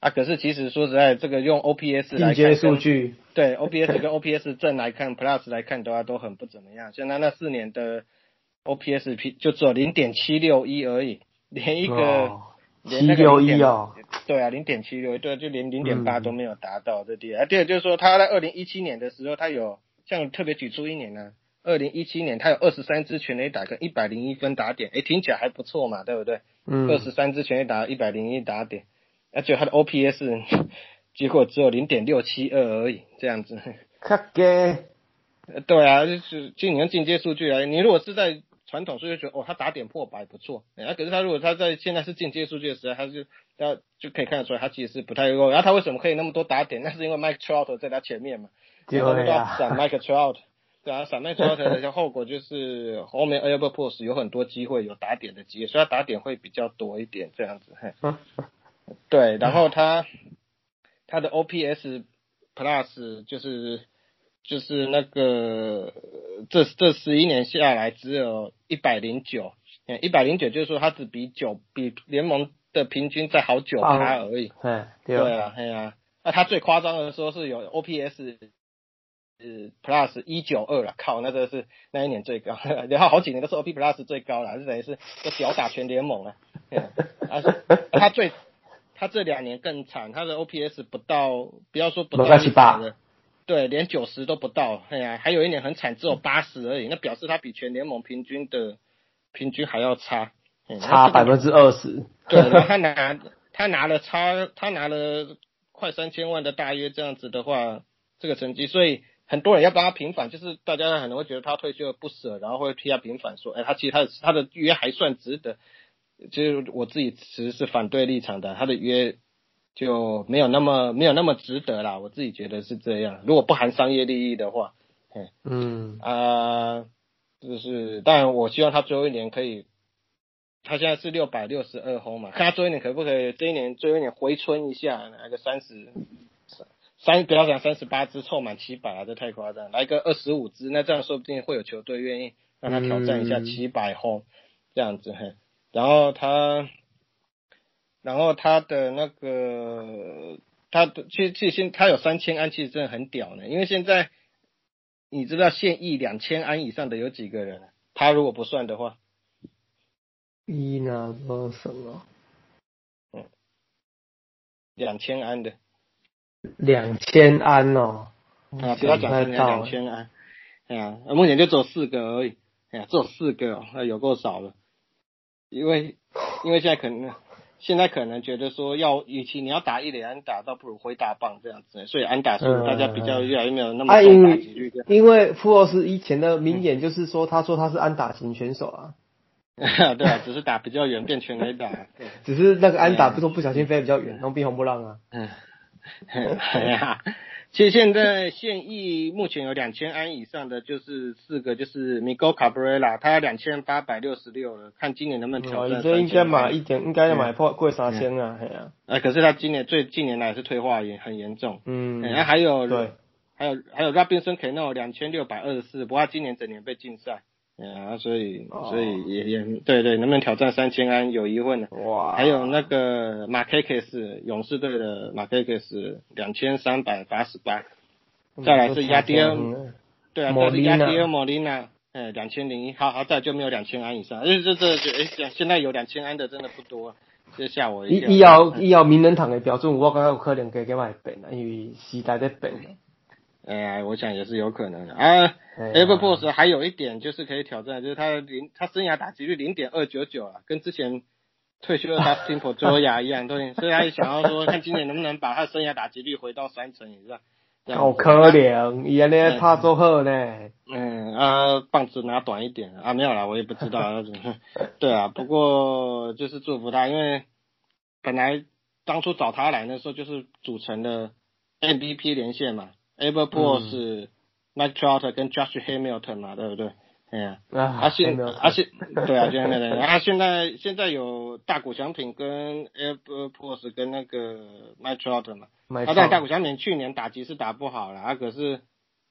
啊可是其实说实在，这个用 OPS 来看数，据，对 OPS 跟 OPS 正来看，Plus 来看的话都很不怎么样。像他那四年的 OPS P 就只有零点七六一而已，连一个、哦连那个761哦，对啊，零点七六，对，就连零点八嗯。都没有达到，这第二。啊，第二就是说他在二零一七年的时候，他有像特别举出一年呢、二零一七年他有二十三支全垒打跟一百零一分打点，诶，听起来还不错嘛，对不对？嗯。二十三支全垒打，一百零一打点，而且他的 OPS 结果只有零点六七二而已，这样子。较低，呃对啊，就是就你用进阶数据啊，你如果是在传统数据觉得哦，他打点破百不错，哎、啊，可是他如果他在现在是进阶数据的时代，他就他就可以看得出来，他其实是不太够。然后他为什么可以那么多打点？那是因为 Mike Trout 在他前面嘛，对然后都要啊，闪 Mike Trout，对啊，闪 Mike Trout 的后果就是后面 Albert p o s 有很多机会有打点的机会，所以他打点会比较多一点这样子。嘿，对，然后他他的 OPS Plus 就是就是那个这这十一年下来只有一百零九，一百零九就是说他只比九比联盟的平均再好九趴而已。哎，对啊，对啊。那他最夸张的说是有 OPS，呃，Plus 一九二了，靠，那个是那一年最高，然后好几年都是 OP Plus 最高了，就等于是就屌打全联盟了。啊，他最他这两年更惨，他的 OPS 不到，不要说不到一百了，对，连九十都不到。哎呀，还有一年很惨，只有八十而已，那表示他比全联盟平均的平均还要差，差百分之二十。对，他拿他拿了差，他拿了。快三千万的大约这样子的话，这个成绩，所以很多人要帮他平反，就是大家可能会觉得他退休不舍，然后会替他平反，说，哎，他其实他的他的约还算值得。其实我自己其实是反对立场的，他的约就没有那么没有那么值得啦，我自己觉得是这样。如果不含商业利益的话，嗯啊，就是，但我希望他最后一年可以。他现在是六百六十二轰嘛，看他最后一年可不可以，这一年最后一年回春一下，来个三十三，不要讲三十八支凑满七百啊，这太夸张，来个二十五支，那这样说不定会有球队愿意让他挑战一下七百轰这样子嘿。然后他，然后他的那个，他的其实其实现他有三千安，其实真的很屌呢，因为现在你知道现役两千安以上的有几个人？他如果不算的话。一那个什么？嗯，两千安的，两千安哦，啊，不要讲成两千安，哎呀，目前就只有四个而已，哎呀，只有四个，那有够少了，因为因为现在可能现在可能觉得说要，与其你要打一连安打，倒不如挥大棒这样子，所以安打数大家比较越来越没有那么重打几率的。因为富沃斯以前的名言就是说，他说他是安打型选手啊。对啊，只是打比较远，变全垒打。只是那个安打不说不小心飞比较远，然后避红不浪啊。嗯，哎呀，其实现在现役目前有两千安以上的就是四个，就是 Miguel Cabrera，他两千八百六十六了，看今年能不能挑战。这应该买一点，应该要买破过三千啊，哎呀。啊，可是他今年最近年来是退化也很严重。嗯。然后还有对，还有还有 Robinson Cano 两千六百二十四，不过他今年整年被禁赛。啊，所以所以也也对对，能不能挑战三千安有疑问呢？哇！还有那个马凯克斯勇士队的马凯克斯两千三百八十八，再来是亚迪尔，对啊，这是亚迪尔莫利纳，哎，两千零一，好好再就没有两千安以上，哎这这这哎现在有两千安的真的不多，这吓我一跳。以后以后名人堂的标准，我感觉有可能给给买变了，因为时代在变。哎，我想也是有可能的啊。Everboss 还有一点就是可以挑战，就是他零他生涯打击率零点二九九啊，跟之前退休的 Dustin Pedroia 一样，对，所以他也想要说，看今年能不能把他生涯打击率回到三成以上。好可怜，原来他做好呢。嗯啊，棒子拿短一点啊，没有啦，我也不知道。对啊，不过就是祝福他，因为本来当初找他来的时候就是组成了 MVP 连线嘛。Everboss 是 Mike Trout 跟 Josh Hamilton 嘛，对不对？哎呀，啊现啊现对啊，就那个，啊现在现在有大谷翔平跟 Everboss 跟那个 Mike Trout 嘛，他在大谷翔平去年打击是打不好了，啊可是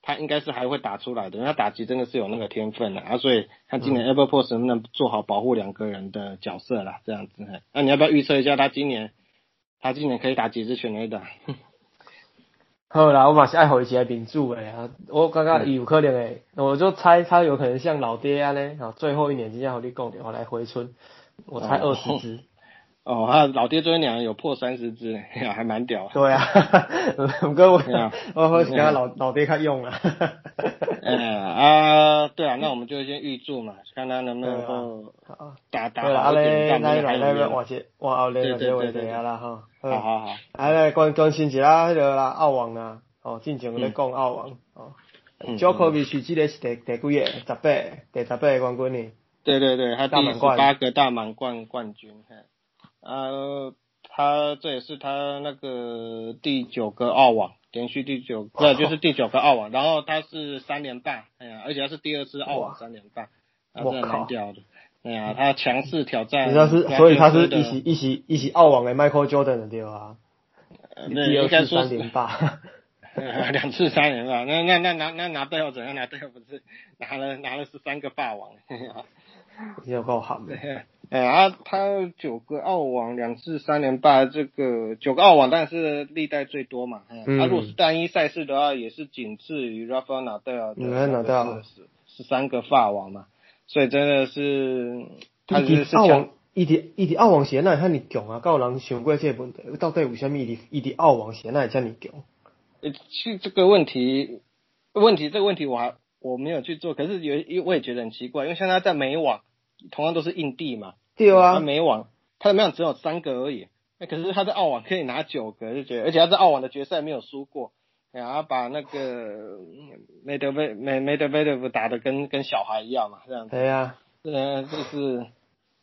他应该是还会打出来的，他打击真的是有那个天分的，啊所以他今年 Everboss 能不能做好保护两个人的角色啦？这样子，那你要不要预测一下他今年他今年可以打几支全垒打？好啦，我嘛是爱好一个民主诶啊，我感觉有可能诶，我就猜他有可能像老爹啊咧，啊最后一年即将和你讲电话来回春，我猜二十只。哦，他老爹昨天两有破三十支，还蛮屌。对啊，五哥我我我给他老老爹看用了。哎啊，对啊，那我们就先预祝嘛，看他能不能够打打好一点，那来那边换些换后年的位置啊啦哈。好好好。啊来关关心一下迄个啦，澳网啊，哦，进前咧讲澳网哦。j o k o v i c 这个是第第几个？十八，第十八个冠军呢？对对对，他第十八个大满贯冠军。呃，他这也是他那个第九个澳网，连续第九，对，就是第九个澳网，然后他是三连败，哎呀，而且他是第二次澳网三连败，他真的蛮屌的，哎呀，他强势挑战，他是，所以他是一起一起一起澳网的 Michael Jordan 的对吧？那应该说三连败，两次三连霸，那那那拿那拿队后怎样？拿队后不是拿了拿了十三个霸王，有够好的。哎啊，他九个澳网，两次三连霸，这个九个澳网，但是历代最多嘛。嗯。他如果是单一赛事的话，也是仅次于 Rafael Nadal 的拿到十十三个法网嘛。所以真的是，他是澳网，伊伫伊伫澳网鞋那遐尼强啊，有人想过这个问题，到底为什么伊伫伊伫澳网鞋那这么强？呃，去这个问题，问题这个问题我还我没有去做，可是有我也觉得很奇怪，因为像他在美网，同样都是硬地嘛，对啊，他美网他的美网只有三个而已，那可是他在澳网可以拿九个，就觉得，而且他在澳网的决赛没有输过，然后把那个梅德韦梅梅德韦德夫打的跟跟小孩一样嘛，这样子，对啊，嗯，就是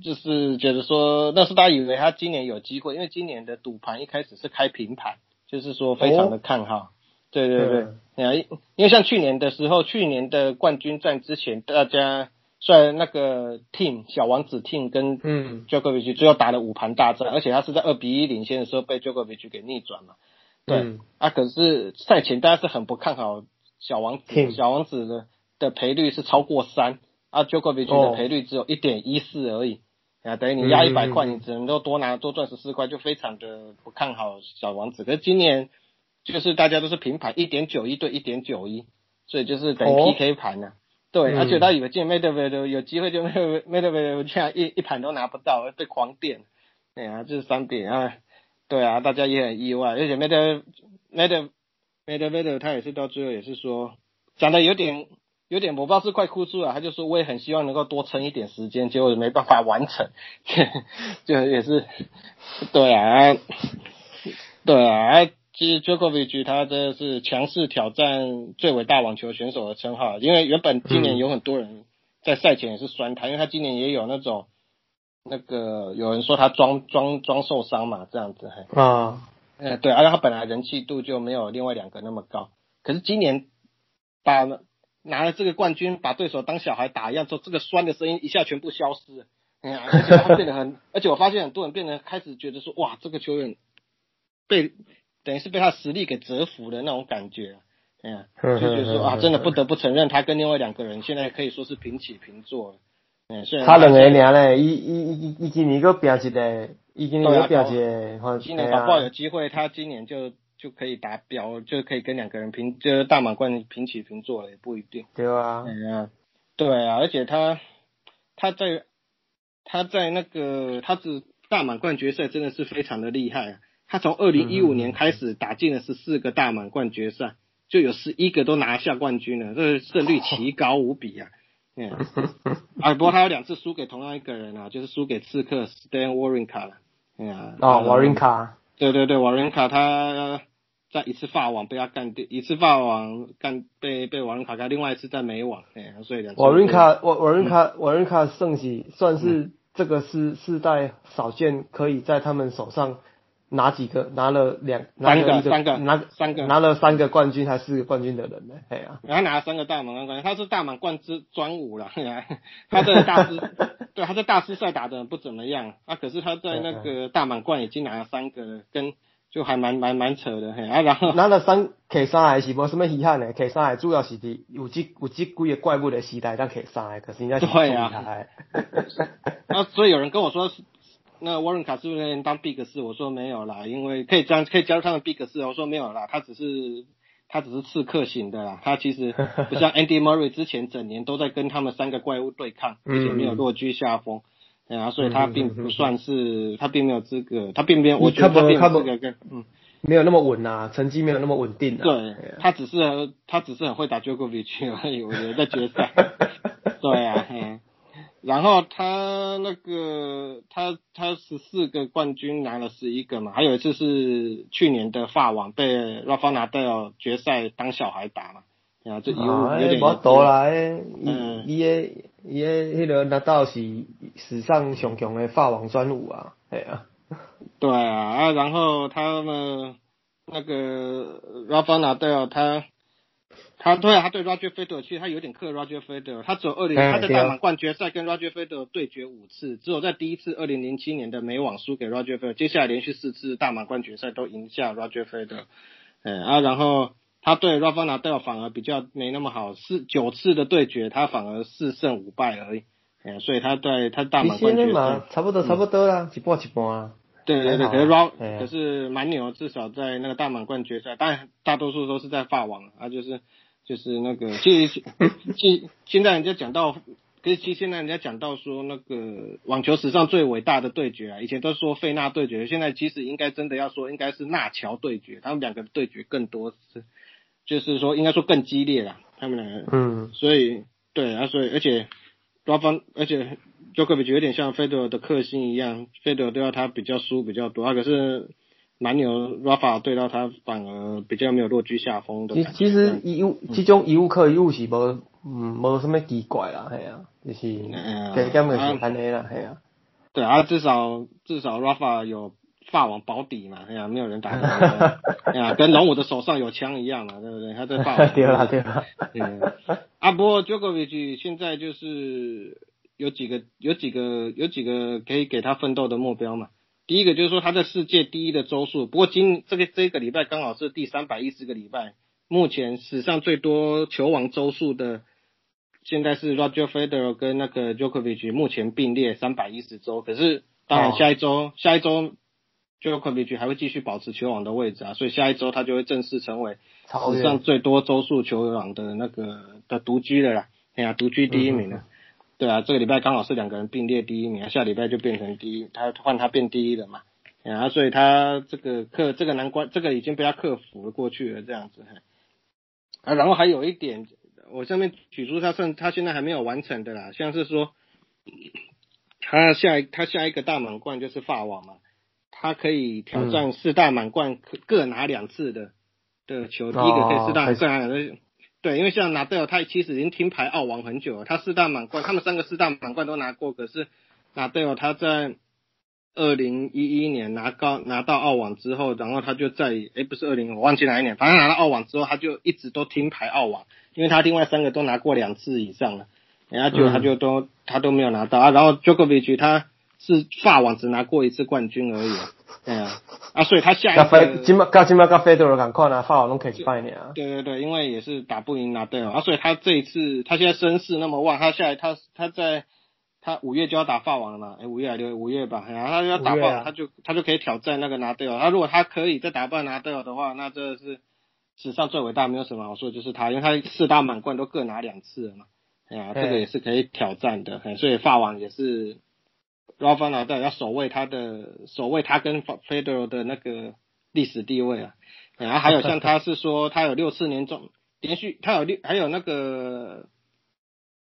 就是觉得说，那是大家以为他今年有机会，因为今年的赌盘一开始是开平盘。就是说非常的看好，对对对，啊，因为像去年的时候，去年的冠军战之前，大家虽然那个 team 小王子 team 跟嗯。Djokovic 最后打了五盘大战，而且他是在二比一领先的时候被 Djokovic 给逆转嘛，对，啊，可是赛前大家是很不看好小王子，小王子的的赔率是超过三，啊，Djokovic 的赔率只有一点一四而已。啊，等于你压一百块，你只能够多拿多赚十四块，就非常的不看好小王子。可是今年就是大家都是平盘，一点九一对一点九一，所以就是等于 PK 盘呢。对，而且他以为今年 Medvedev 有机会，就 Medvedev 这样一一盘都拿不到，被狂电。对啊，就是三点啊。对啊，大家也很意外，而且 Medvedev Medvedev 他也是到最后也是说讲的有点。有点我不知道是快哭出来，他就说我也很希望能够多撑一点时间，结果没办法完成，就也是对啊，对啊，其实 Djokovic 他真的是强势挑战最伟大网球选手的称号，因为原本今年有很多人在赛前也是酸他，因为他今年也有那种那个有人说他装装装受伤嘛，这样子啊，嗯对，而且他本来人气度就没有另外两个那么高，可是今年把。拿了这个冠军，把对手当小孩打一样，说这个酸的声音一下全部消失，哎呀，而且他变得很，而且我发现很多人变得开始觉得说，哇，这个球员被等于是被他实力给折服的那种感觉，哎呀，就觉得说啊，真的不得不承认他跟另外两个人现在可以说是平起平坐了，嗯，虽然他两个人嘞，一一一一今年个表一个，一今年个表一个，今年搞不好有机会，他今年就。就可以达标，就可以跟两个人平，就是大满贯平起平坐了，也不一定。对啊，嗯啊，对啊，而且他他在他在那个他是大满贯决赛真的是非常的厉害啊！他从二零一五年开始打进了十四个大满贯决赛，就有十一个都拿下冠军了，这胜率奇高无比啊！嗯，啊，不过他有两次输给同样一个人啊，就是输给刺客 Stan Wawrinka 了。哎呀，哦，Wawrinka，对对对，Wawrinka 他。在一次法网被他干掉，一次法网干被被瓦伦卡干，另外一次在美网，哎，所以两次。瓦伦卡瓦瓦伦卡瓦伦卡胜喜算是这个是世代少见，可以在他们手上拿几个拿了两三个三个拿三个拿了三个冠军还是四个冠军的人呢？哎呀，他拿了三个大满贯冠军，他是大满贯之专武了，他在大师对他在大师赛打的不怎么样，啊，可是他在那个大满贯已经拿了三个跟。就还蛮蛮蛮扯的嘿，啊然后拿了三，K 三还是无什么遗憾的，K 三还主要是伫有这有这几个怪物的时代当 K 三，可是人家是厉害。那 所以有人跟我说，那沃伦卡是不是能当 Big 四？我说没有啦，因为可以加可以加入他们 Big 四。我说没有啦，他只是他只是刺客型的啦，他其实不像 Andy Murray 之前整年都在跟他们三个怪物对抗，而且没有落居下风。啊，所以他并不算是，他并没有资格，他并没有，我觉得他并没有资格跟，嗯，没有那么稳呐，成绩没有那么稳定。对，他只是他只是很会打 Djokovic 而已，我觉得在决赛。对啊，嗯，然后他那个他他十四个冠军拿了十一个嘛，还有一次是去年的法网被 Rafa Nadal 决赛当小孩打嘛。啊，这有有点多啦，嗯，伊诶伊诶迄个拿到是史上上强的法王专武啊，系啊，对啊，啊，然后他们那个 Rafa Nadal 他他对他对 Roger Federer 其实他有点克 Roger Federer，他只有二零他在大满贯决赛跟 Roger Federer 对决五次，只有在第一次二零零七年的美网输给 Roger Federer，接下来连续四次大满贯决赛都赢下 Roger Federer，嗯啊，然后。他对 Rafa Nadal 反而比较没那么好，四九次的对决他反而四胜五败而已，哎，所以他对他大满贯决赛差不多差不多啦，一半一半啊。对对对，可是 Ra 可是蛮牛，至少在那个大满贯决赛，当然大多数都是在法网啊，就是就是那个，其实 现现在人家讲到。可是其实现在人家讲到说那个网球史上最伟大的对决啊，以前都说费纳对决，现在其实应该真的要说应该是纳乔对决，他们两个对决更多是，就是说应该说更激烈了，他们两个，嗯，所以对啊，所以而且双方而且就科比有点像费德的克星一样，费德对到他比较输比较多，啊可是蛮牛 Rafa 对到他反而比较没有落居下风的。其其实一物其中一物克一物是无嗯无什么奇怪啦，系啊。就是，给他们是安尼啦，系啊。对啊，至少至少 Rafa 有法网保底嘛，哎呀，没有人打。哎呀，跟龙武的手上有枪一样嘛，对不对？他在法网。对了对了。嗯。啊，不过 Djokovic 现在就是有几个有几个有几个可以给他奋斗的目标嘛。第一个就是说他在世界第一的周数，不过今这个这个礼拜刚好是第三百一十个礼拜，目前史上最多球王周数的。现在是 Roger Federer 跟那个 Djokovic 目前并列三百一十周，可是当然下一周下一周 Djokovic 还会继续保持球王的位置啊，所以下一周他就会正式成为史上最多周数球王的那个的独居的啦，哎呀独居第一名了，对啊，这个礼拜刚好是两个人并列第一名，下礼拜就变成第一，他换他变第一了嘛，然啊，所以他这个克这个难关这个已经被他克服了过去了这样子，啊，然后还有一点。我上面举出他算他现在还没有完成的啦，像是说，他下一他下一个大满贯就是法网嘛，他可以挑战四大满贯各拿两次的的球，第一个可以四大各拿两次，对，因为像拿德他其实已经听牌澳网很久了，他四大满贯他们三个四大满贯都拿过，可是拿德他在二零一一年拿高拿到澳网之后，然后他就在诶不是二零我忘记哪一年，反正拿到澳网之后他就一直都听牌澳网。因为他另外三个都拿过两次以上了，然后就他就都他都没有拿到啊。然后 Djokovic 他是法网只拿过一次冠军而已，对啊，啊，所以他下一个今麦今麦跟 Federer 赶快拿法网都可以去拜你啊。对对对，因为也是打不赢拿对啊，所以他这一次他现在声势那么旺，他下来他他在他五月就要打法王了嘛，哎五月还六五月吧，然后他要打法网，他就他就可以挑战那个拿对尔。他如果他可以再打败拿对尔的话，那这是。史上最伟大没有什么好说，就是他，因为他四大满贯都各拿两次了嘛，哎呀，这个也是可以挑战的，所以法王也是 Rafa Nadal 要守卫他的，守卫他跟 Federer 的那个历史地位啊，然后还有像他是说他有六次年终连续，他有六还有那个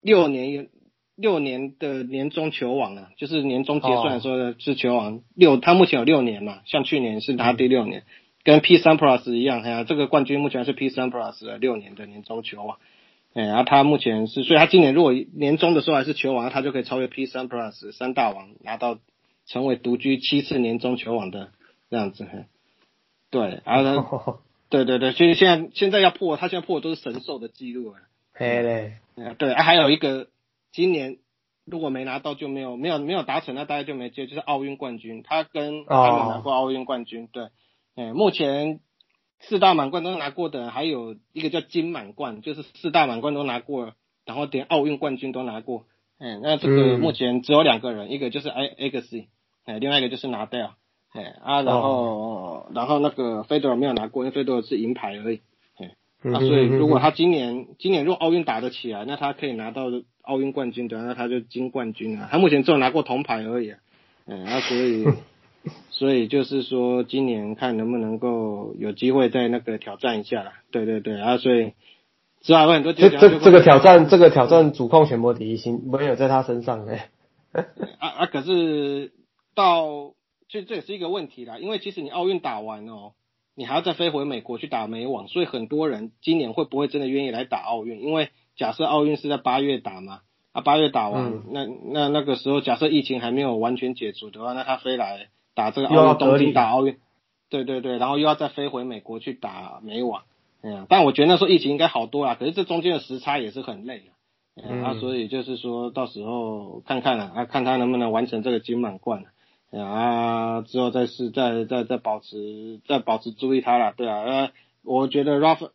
六年六年的年终球王啊，就是年终结算说的是球王。六，他目前有六年嘛，像去年是他第六年。跟 P 三 Plus 一样，哎呀，这个冠军目前是 P 三 Plus 的六年的年终球王，哎，然后他目前是，所以他今年如果年终的时候还是球王，他就可以超越 P 三 Plus 三大王，拿到成为独居七次年终球王的这样子，对，然后，对对对，所以现在现在要破，他现在破的都是神兽的记录啊，嘿嘞，对，还有一个今年如果没拿到就没有没有没有达成，那大家就没接，就是奥运冠军，他跟他们拿过奥运冠军，对。哎，目前四大满贯都拿过的，还有一个叫金满贯，就是四大满贯都拿过，然后连奥运冠军都拿过。嗯，那这个目前只有两个人，一个就是 A X，哎，另外一个就是拿掉。哎啊，然后然后那个费德尔没有拿过，因为费德尔是银牌而已。哎，啊，所以如果他今年今年如果奥运打得起来，那他可以拿到奥运冠军的，那他就金冠军啊。他目前只有拿过铜牌而已。嗯，啊，所以。所以就是说，今年看能不能够有机会再那个挑战一下啦。对对对，啊，所以之外很多这这这个挑战，这个挑战主控全部第一星没有在他身上哎。啊啊，可是到这这也是一个问题啦，因为其实你奥运打完哦，你还要再飞回美国去打美网，所以很多人今年会不会真的愿意来打奥运？因为假设奥运是在八月打嘛，啊八月打完，那那那个时候假设疫情还没有完全解除的话，那他飞来。打这个奥运，东京打奥运，对对对，然后又要再飞回美国去打美网，嗯，但我觉得那时候疫情应该好多啦，可是这中间的时差也是很累的，嗯，啊，所以就是说到时候看看啊，看他能不能完成这个金满贯，啊，之后再是再再再保持再保持注意他了，对啊，呃，我觉得 Rafa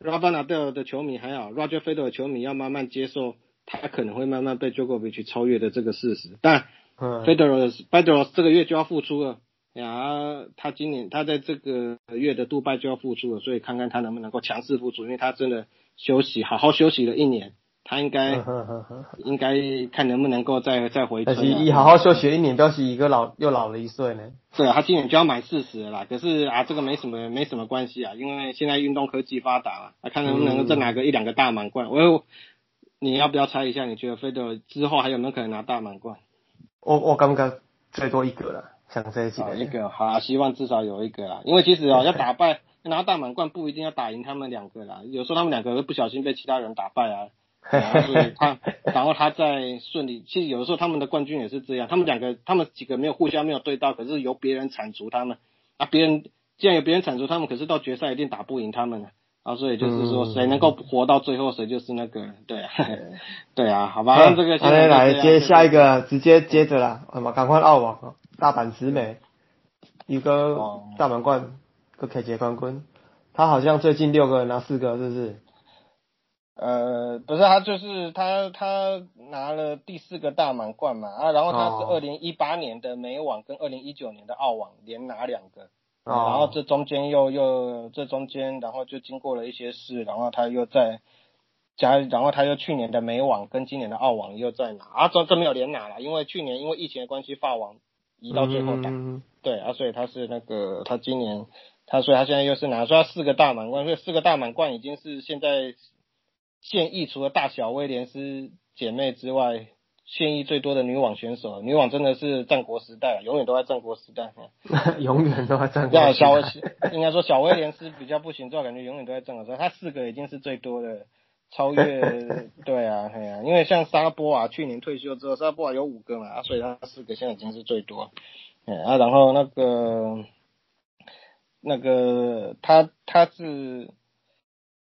Rafa Nadal 的球迷还好，Roger Federer 的球迷要慢慢接受他可能会慢慢被 Djokovic 超越的这个事实。但 Federer 这个月就要复出了，呀，他今年他在这个月的杜拜就要复出了，所以看看他能不能够强势复出，因为他真的休息好好休息了一年。他应该应该看能不能够再再回。但是一好好休息一年，表示一个老又老了一岁呢。对啊，他今年就要满四十了啦。可是啊，这个没什么没什么关系啊，因为现在运动科技发达了，啊，看能不能够再拿个一两个大满贯。我，你要不要猜一下？你觉得费德之后还有没有可能拿大满贯？我我感觉最多一个了，想这一起一个好，希望至少有一个啦。因为其实哦，要打败拿大满贯不一定要打赢他们两个啦，有时候他们两个会不小心被其他人打败啊。然后他，然后他再顺利。其实有的时候他们的冠军也是这样，他们两个，他们几个没有互相没有对到，可是由别人铲除他们。啊，别人既然有别人铲除他们，可是到决赛一定打不赢他们了。啊，所以就是说，谁能够活到最后，谁就是那个，对，对啊，好吧。这个来来接下一个，直接接着啦，好嘛，赶快澳网，大阪直美，一个大满贯，个可杰冠军，他好像最近六个拿四个，是不是？呃，不是他，就是他，他拿了第四个大满贯嘛啊，然后他是二零一八年的美网跟二零一九年的澳网连拿两个，然后这中间又又这中间，然后就经过了一些事，然后他又在加，然后他又去年的美网跟今年的澳网又在拿啊，这这没有连拿了，因为去年因为疫情的关系，法网移到最后打，对啊，所以他是那个他今年他所以他现在又是拿出他四个大满贯，所以四个大满贯已经是现在。现役除了大小威廉斯姐妹之外，现役最多的女网选手，女网真的是战国时代，永远都在战国时代。永远都在战国。小应该说小威廉斯比较不行，之后感觉永远都在战国时代。他四个已经是最多的，超越 对啊，对啊，因为像沙波娃，去年退休之后，沙波娃有五个嘛，所以他四个现在已经是最多。嗯啊，然后那个那个他他是。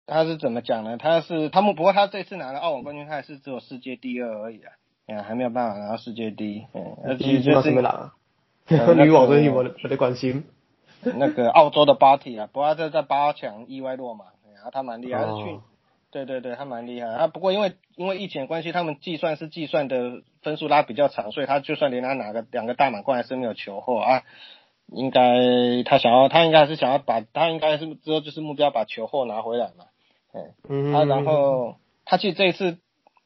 他是怎么讲呢？他是他们，不过他这次拿了澳网冠军，他还是只有世界第二而已啊，嗯，还没有办法拿到世界第一。嗯，而且就是拿 女网最近我我的关心。那个澳洲的巴蒂啊，不过这在八强意外落马，然后他蛮厉害，去，对对对，他蛮厉害。啊，不过因为因为疫情的关系，他们计算是计算的分数拉比较长，所以他就算连他拿个两个大满贯，还是没有球后啊。应该他想要，他应该是想要把，他应该是之后就是目标把球后拿回来嘛。嗯，啊，然后他其实这一次，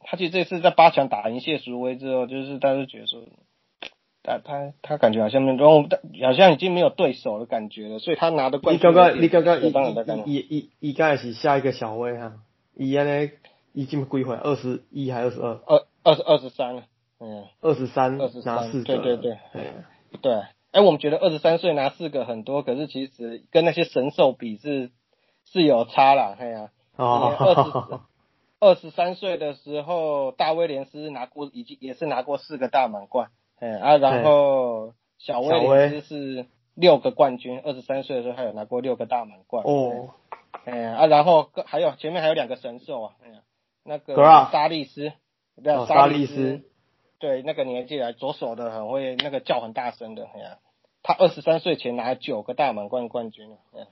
他其实这次在八强打赢谢淑薇之后，就是他就觉得说，他他他感觉好像没有，好像已经没有对手的感觉了，所以他拿的冠军。你刚刚你刚刚一一一一刚是下一个小威哈，伊安尼已经归回二十一还二十二？二二十二十三嗯，二十三二十拿四个，对对对，对，哎，我们觉得二十三岁拿四个很多，可是其实跟那些神兽比是是有差啦，哎呀。哦，二十三岁的时候，大威廉斯拿过，已经也是拿过四个大满贯，嗯啊，然后小威廉斯是六个冠军，二十三岁的时候他有拿过六个大满贯，哦，嗯啊，然后还有前面还有两个神兽啊，嗯，那个沙利斯，不要沙利斯，对，那个年纪来左手的很会，那个叫很大声的，哎呀，他二十三岁前拿九个大满贯冠军了，嗯，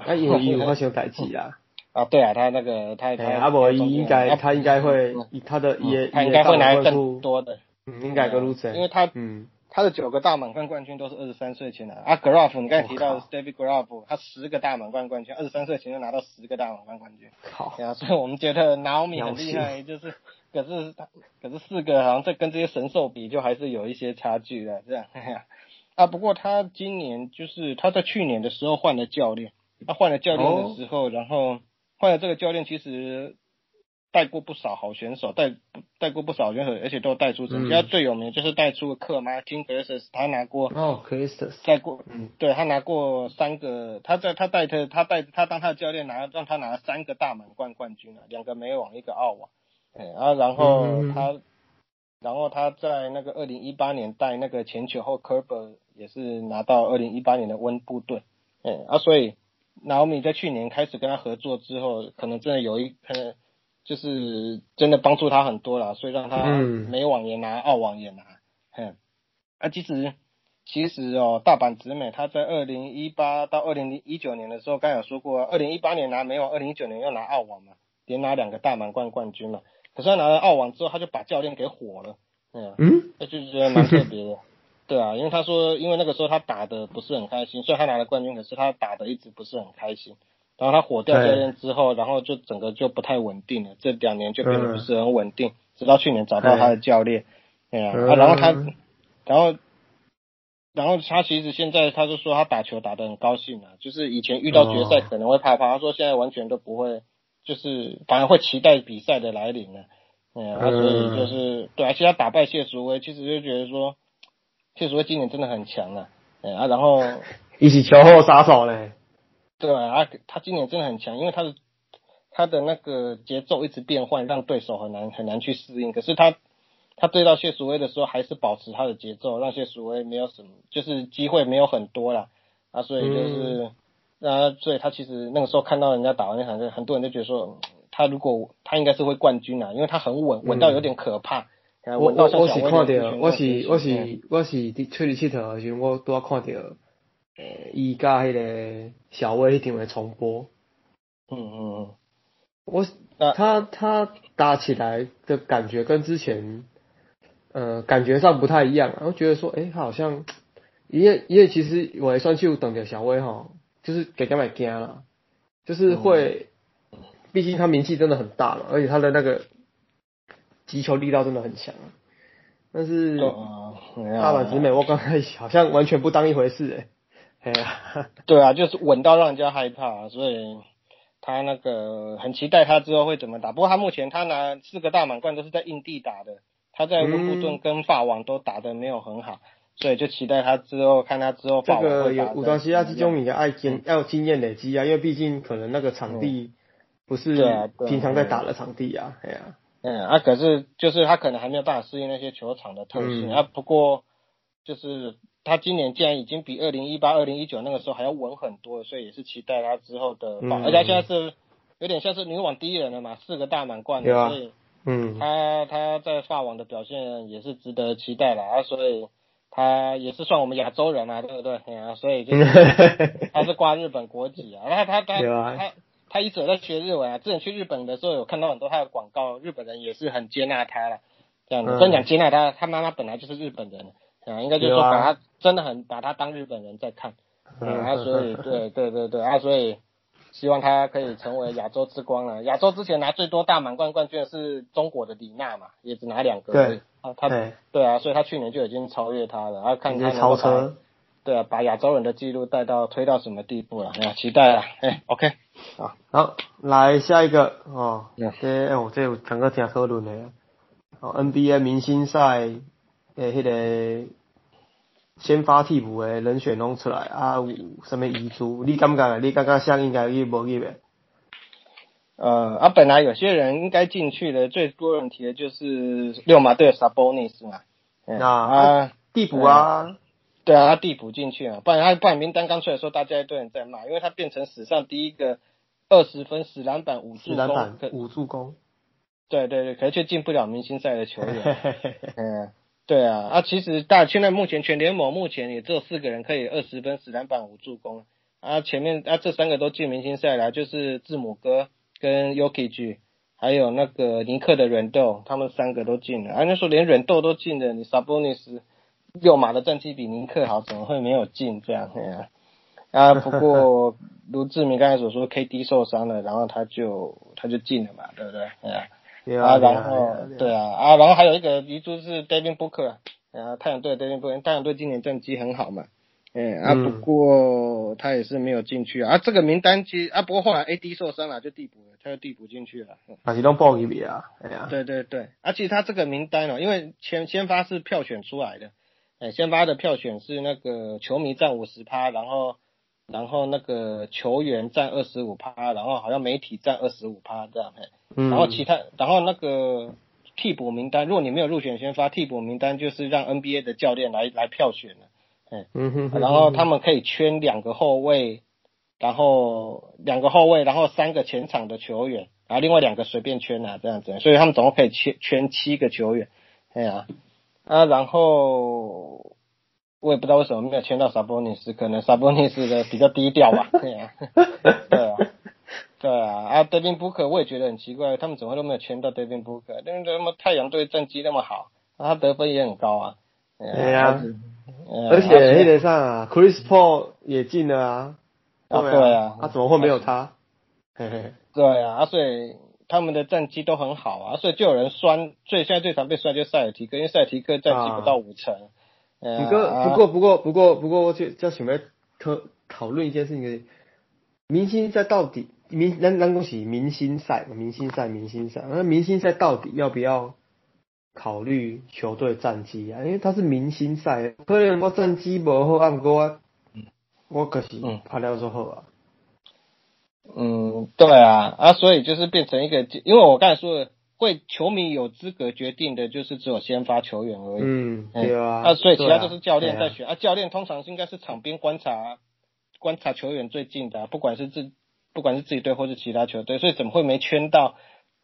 他有有那些代志啊。啊，对啊，他那个他他阿伯应该他应该会他的也他应该会拿更多的，嗯，应该个路程，因为他嗯。他的九个大满贯冠军都是二十三岁前的。啊，Graf 你刚才提到 David Graf 他十个大满贯冠军，二十三岁前就拿到十个大满贯冠军，好，啊，所以我们觉得 Naomi 很厉害，就是可是他可是四个好像在跟这些神兽比，就还是有一些差距的这样，啊，不过他今年就是他在去年的时候换了教练，他换了教练的时候，然后。换了这个教练，其实带过不少好选手，带带过不少选手，而且都带出成绩。他最有名就是带出克马 King Chris，他拿过哦，Chris 带过，嗯，对他拿过三个，他在他带他他带他当他的教练拿让他拿了三个大满贯冠军啊，两个美网，一个澳网，哎啊，然后他然后他在那个二零一八年带那个前球后 Kerber 也是拿到二零一八年的温布顿，哎啊，所以。然后米在去年开始跟他合作之后，可能真的有一可能就是真的帮助他很多了，所以让他美网也拿，澳网也拿，哼。啊，其实其实哦，大阪直美他在二零一八到二零一九年的时候，刚有说过，二零一八年拿美网，二零一九年又拿澳网嘛，连拿两个大满贯冠军嘛。可是他拿了澳网之后，他就把教练给火了，嗯，嗯，那就觉得蛮特别的。对啊，因为他说，因为那个时候他打的不是很开心，虽然他拿了冠军，可是他打的一直不是很开心。然后他火掉教练之后，然后就整个就不太稳定了，这两年就变得不是很稳定，直到去年找到他的教练，对啊，啊，然后他，然后。然后他其实现在他就说他打球打得很高兴啊，就是以前遇到决赛可能会怕怕，他说现在完全都不会，就是反而会期待比赛的来临了。嗯，所以就是对，而且他打败谢淑薇，其实就觉得说谢淑薇今年真的很强啊，啊，然后 一起球后杀手嘞，对啊，他今年真的很强，因为他的他的那个节奏一直变换，让对手很难很难去适应，可是他。他对到谢淑薇的时候，还是保持他的节奏，让谢淑薇没有什么，就是机会没有很多啦。啊，所以就是，啊，所以他其实那个时候看到人家打完那场，很多人就觉得说，他如果他应该是会冠军啊，因为他很稳，稳到有点可怕。我我我是看到，我是我是我是伫出去佚佗的时候，我拄啊看到，诶，伊甲迄个小威迄场诶重播。嗯嗯嗯，我他他打起来的感觉跟之前。呃，感觉上不太一样，然后觉得说，哎，他好像，因为因为其实我也算去等着小威哈，就是给他买惊了，就是会，毕竟他名气真的很大了，而且他的那个击球力道真的很强，但是大阪直美我刚才好像完全不当一回事哎，对啊，就是稳到让人家害怕，所以他那个很期待他之后会怎么打，不过他目前他拿四个大满贯都是在印地打的。他在温布顿跟法网都打的没有很好，所以就期待他之后看他之后。这个有五段西亚这种你的爱经要有经验累积啊，因为毕竟可能那个场地不是平常在打的场地啊，哎呀，嗯啊，可是就是他可能还没有办法适应那些球场的特性啊。不过就是他今年既然已经比二零一八、二零一九那个时候还要稳很多，所以也是期待他之后的。而且现在是有点像是女网第一人了嘛，四个大满贯，所以。嗯，他他在法网的表现也是值得期待的啊，所以他也是算我们亚洲人啊，对不对？啊，所以就是 他是挂日本国籍啊，他他他他他一直在学日文啊，之前去日本的时候有看到很多他的广告，日本人也是很接纳他了，这样子，真讲接纳他，他妈妈本来就是日本人啊，应该就是说把他真的很把他当日本人在看，啊，所以对对对对啊，所以。希望他可以成为亚洲之光了。亚洲之前拿最多大满贯冠军的是中国的李娜嘛，也只拿两个。对，啊他对啊，所以他去年就已经超越他了。然后看他超车。对啊，把亚洲人的记录带到推到什么地步了？哎呀，期待啊！哎，OK，好，好，来下一个哦。这哎，我这有整个听讨论的。哦，NBA 明星赛诶，迄个。先发替补的人选拢出来啊，有什么遗珠？你感觉？你感觉像应该去无入诶？呃，啊，本来有些人应该进去的，最多人提的就是六马队的 Sabonis 嘛。那啊，替补啊，对啊，他替补进去啊，不然他不然名单刚出来的时候，大家一堆人在骂，因为他变成史上第一个二十分、十篮板、五助攻、五助攻。对对对，可是却进不了明星赛的球员。嗯。对啊，啊，其实大现在目前全联盟目前也只有四个人可以二十分、十篮板、五助攻啊，前面啊这三个都进明星赛了，就是字母哥跟 Yoki 还有那个尼克的软豆，他们三个都进了。啊，那时候连软豆都进了，你 Sabonis 六马的战绩比尼克好，怎么会没有进这样？啊，啊，不过卢志明刚才所说，KD 受伤了，然后他就他就进了嘛，对不对？啊。啊，然后对啊，啊，然后还有一个遗珠是 David Booker，啊，太阳队 David Booker，太阳队今年战绩很好嘛，嗯，啊，不过他也是没有进去啊，这个名单其实啊，不过后来 AD 受伤了就递补了，他就递补进去了，啊，是拢报一笔啊，哎呀，对对对，而且他这个名单哦，因为先先发是票选出来的，哎，先发的票选是那个球迷占五十趴，然后然后那个球员占二十五趴，然后好像媒体占二十五趴这样，嘿。然后其他，然后那个替补名单，如果你没有入选先发，替补名单就是让 NBA 的教练来来票选的，嗯哼，然后他们可以圈两个后卫，然后两个后卫，然后三个前场的球员，然后另外两个随便圈啊，这样子，所以他们总共可以圈圈七个球员，哎呀，啊，然后我也不知道为什么没有签到 Sabonis，可能 Sabonis 的比较低调吧。对啊，对啊，对啊。啊，Devin Booker 我也觉得很奇怪，他们怎么都没有签到 Devin Booker？因为什么太阳队战绩那么好，他得分也很高啊。对啊，而且黑得上啊，Chris Paul 也进了啊。对啊，他怎么会没有他？嘿嘿，对啊，所以他们的战绩都很好啊，所以就有人酸，所以现在最常被酸就是塞尔提克，因为塞尔提克战绩不到五成。不过不过不过不过不过，我就叫想要讨讨论一件事情，明星赛到底明那那恭喜明星赛明星赛明星赛，那明星赛到底要不要考虑球队战绩啊？因为他是明星赛，可能我战绩不好，啊，不过我我可是拍了之后啊。嗯，对啊，啊，所以就是变成一个，因为我刚才说的。会球迷有资格决定的，就是只有先发球员而已。嗯，对啊。啊，所以其他都是教练在选啊。教练通常应该是场边观察，观察球员最近的，不管是自，不管是自己队或是其他球队，所以怎么会没圈到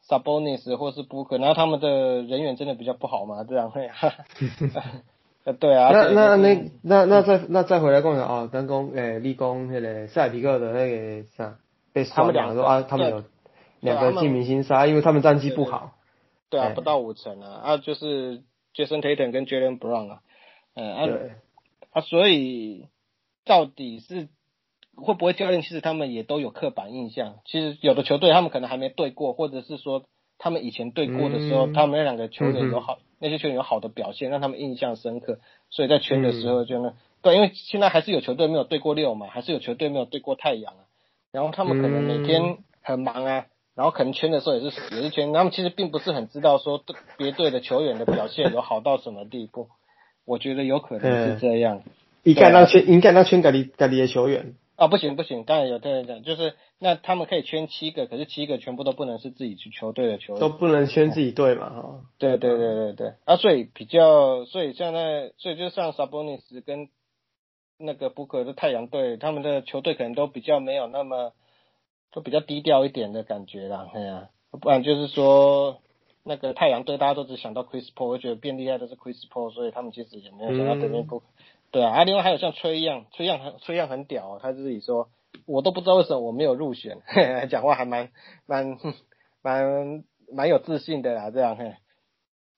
Sabonis 或是 Booker？然后他们的人员真的比较不好嘛？这样会。呃，对啊。那那那那那再那再回来讲啊，刚刚诶，立功那个塞皮克的那个啥被他们两个啊，他们有。两个进明星赛，因为他们战绩不好。对啊，不到五成啊，啊，就是 Jason Tatum 跟 Jalen Brown 啊，嗯，啊，啊，所以到底是会不会教练？其实他们也都有刻板印象。其实有的球队他们可能还没对过，或者是说他们以前对过的时候，他们那两个球员有好，那些球员有好的表现，让他们印象深刻。所以在圈的时候就那对，因为现在还是有球队没有对过六嘛，还是有球队没有对过太阳啊。然后他们可能每天很忙啊。然后可能圈的时候也是也是圈，他们其实并不是很知道说别队的球员的表现有好到什么地步，我觉得有可能是这样。应该那圈，应该那圈隔离隔离的球员。啊，不行不行，当然有这样讲，就是那他们可以圈七个，可是七个全部都不能是自己去球队的球员，都不能圈自己队嘛哈。对对对对对，啊，所以比较，所以现在，所以就像 Sabonis 跟那个布克的太阳队，他们的球队可能都比较没有那么。都比较低调一点的感觉啦，哎呀，不然就是说那个太阳队大家都只想到 Chris Paul，我觉得变厉害的是 Chris Paul，所以他们其实也没有想到对面不，对啊，啊，另外还有像崔样，崔样很崔样很屌，他自己说，我都不知道为什么我没有入选，讲话还蛮蛮蛮蛮有自信的啦，这样嘿，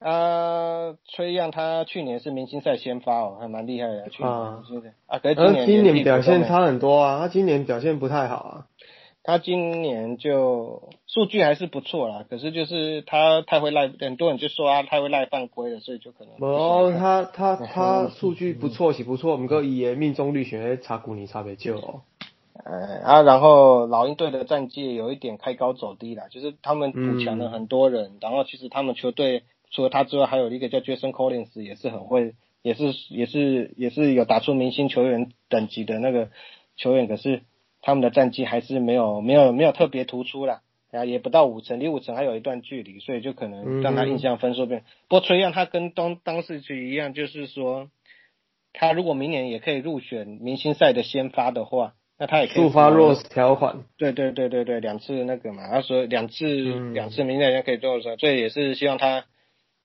啊，崔样他去年是明星赛先发哦，还蛮厉害的，去年啊，可是今年表现差很多啊，他今年表现不太好啊。他今年就数据还是不错啦，可是就是他太会赖，很多人就说他太会赖犯规了，所以就可能。哦，他他他数据不错是不错，不过伊命中率选查古尼差别就。呃啊，然后老鹰队的战绩有一点开高走低啦，就是他们补强了很多人，然后其实他们球队除了他之外，还有一个叫 Jason Collins 也是很会，也是也是也是有打出明星球员等级的那个球员，可是。他们的战绩还是没有没有没有特别突出啦，啊也不到五成，离五成还有一段距离，所以就可能让他印象分数变。不过崔样他跟当当时局一样，就是说他如果明年也可以入选明星赛的先发的话，那他也可以。触发 Rose 条款。对对对对对，两次那个嘛，他说两次两次明年也可以做出所以也是希望他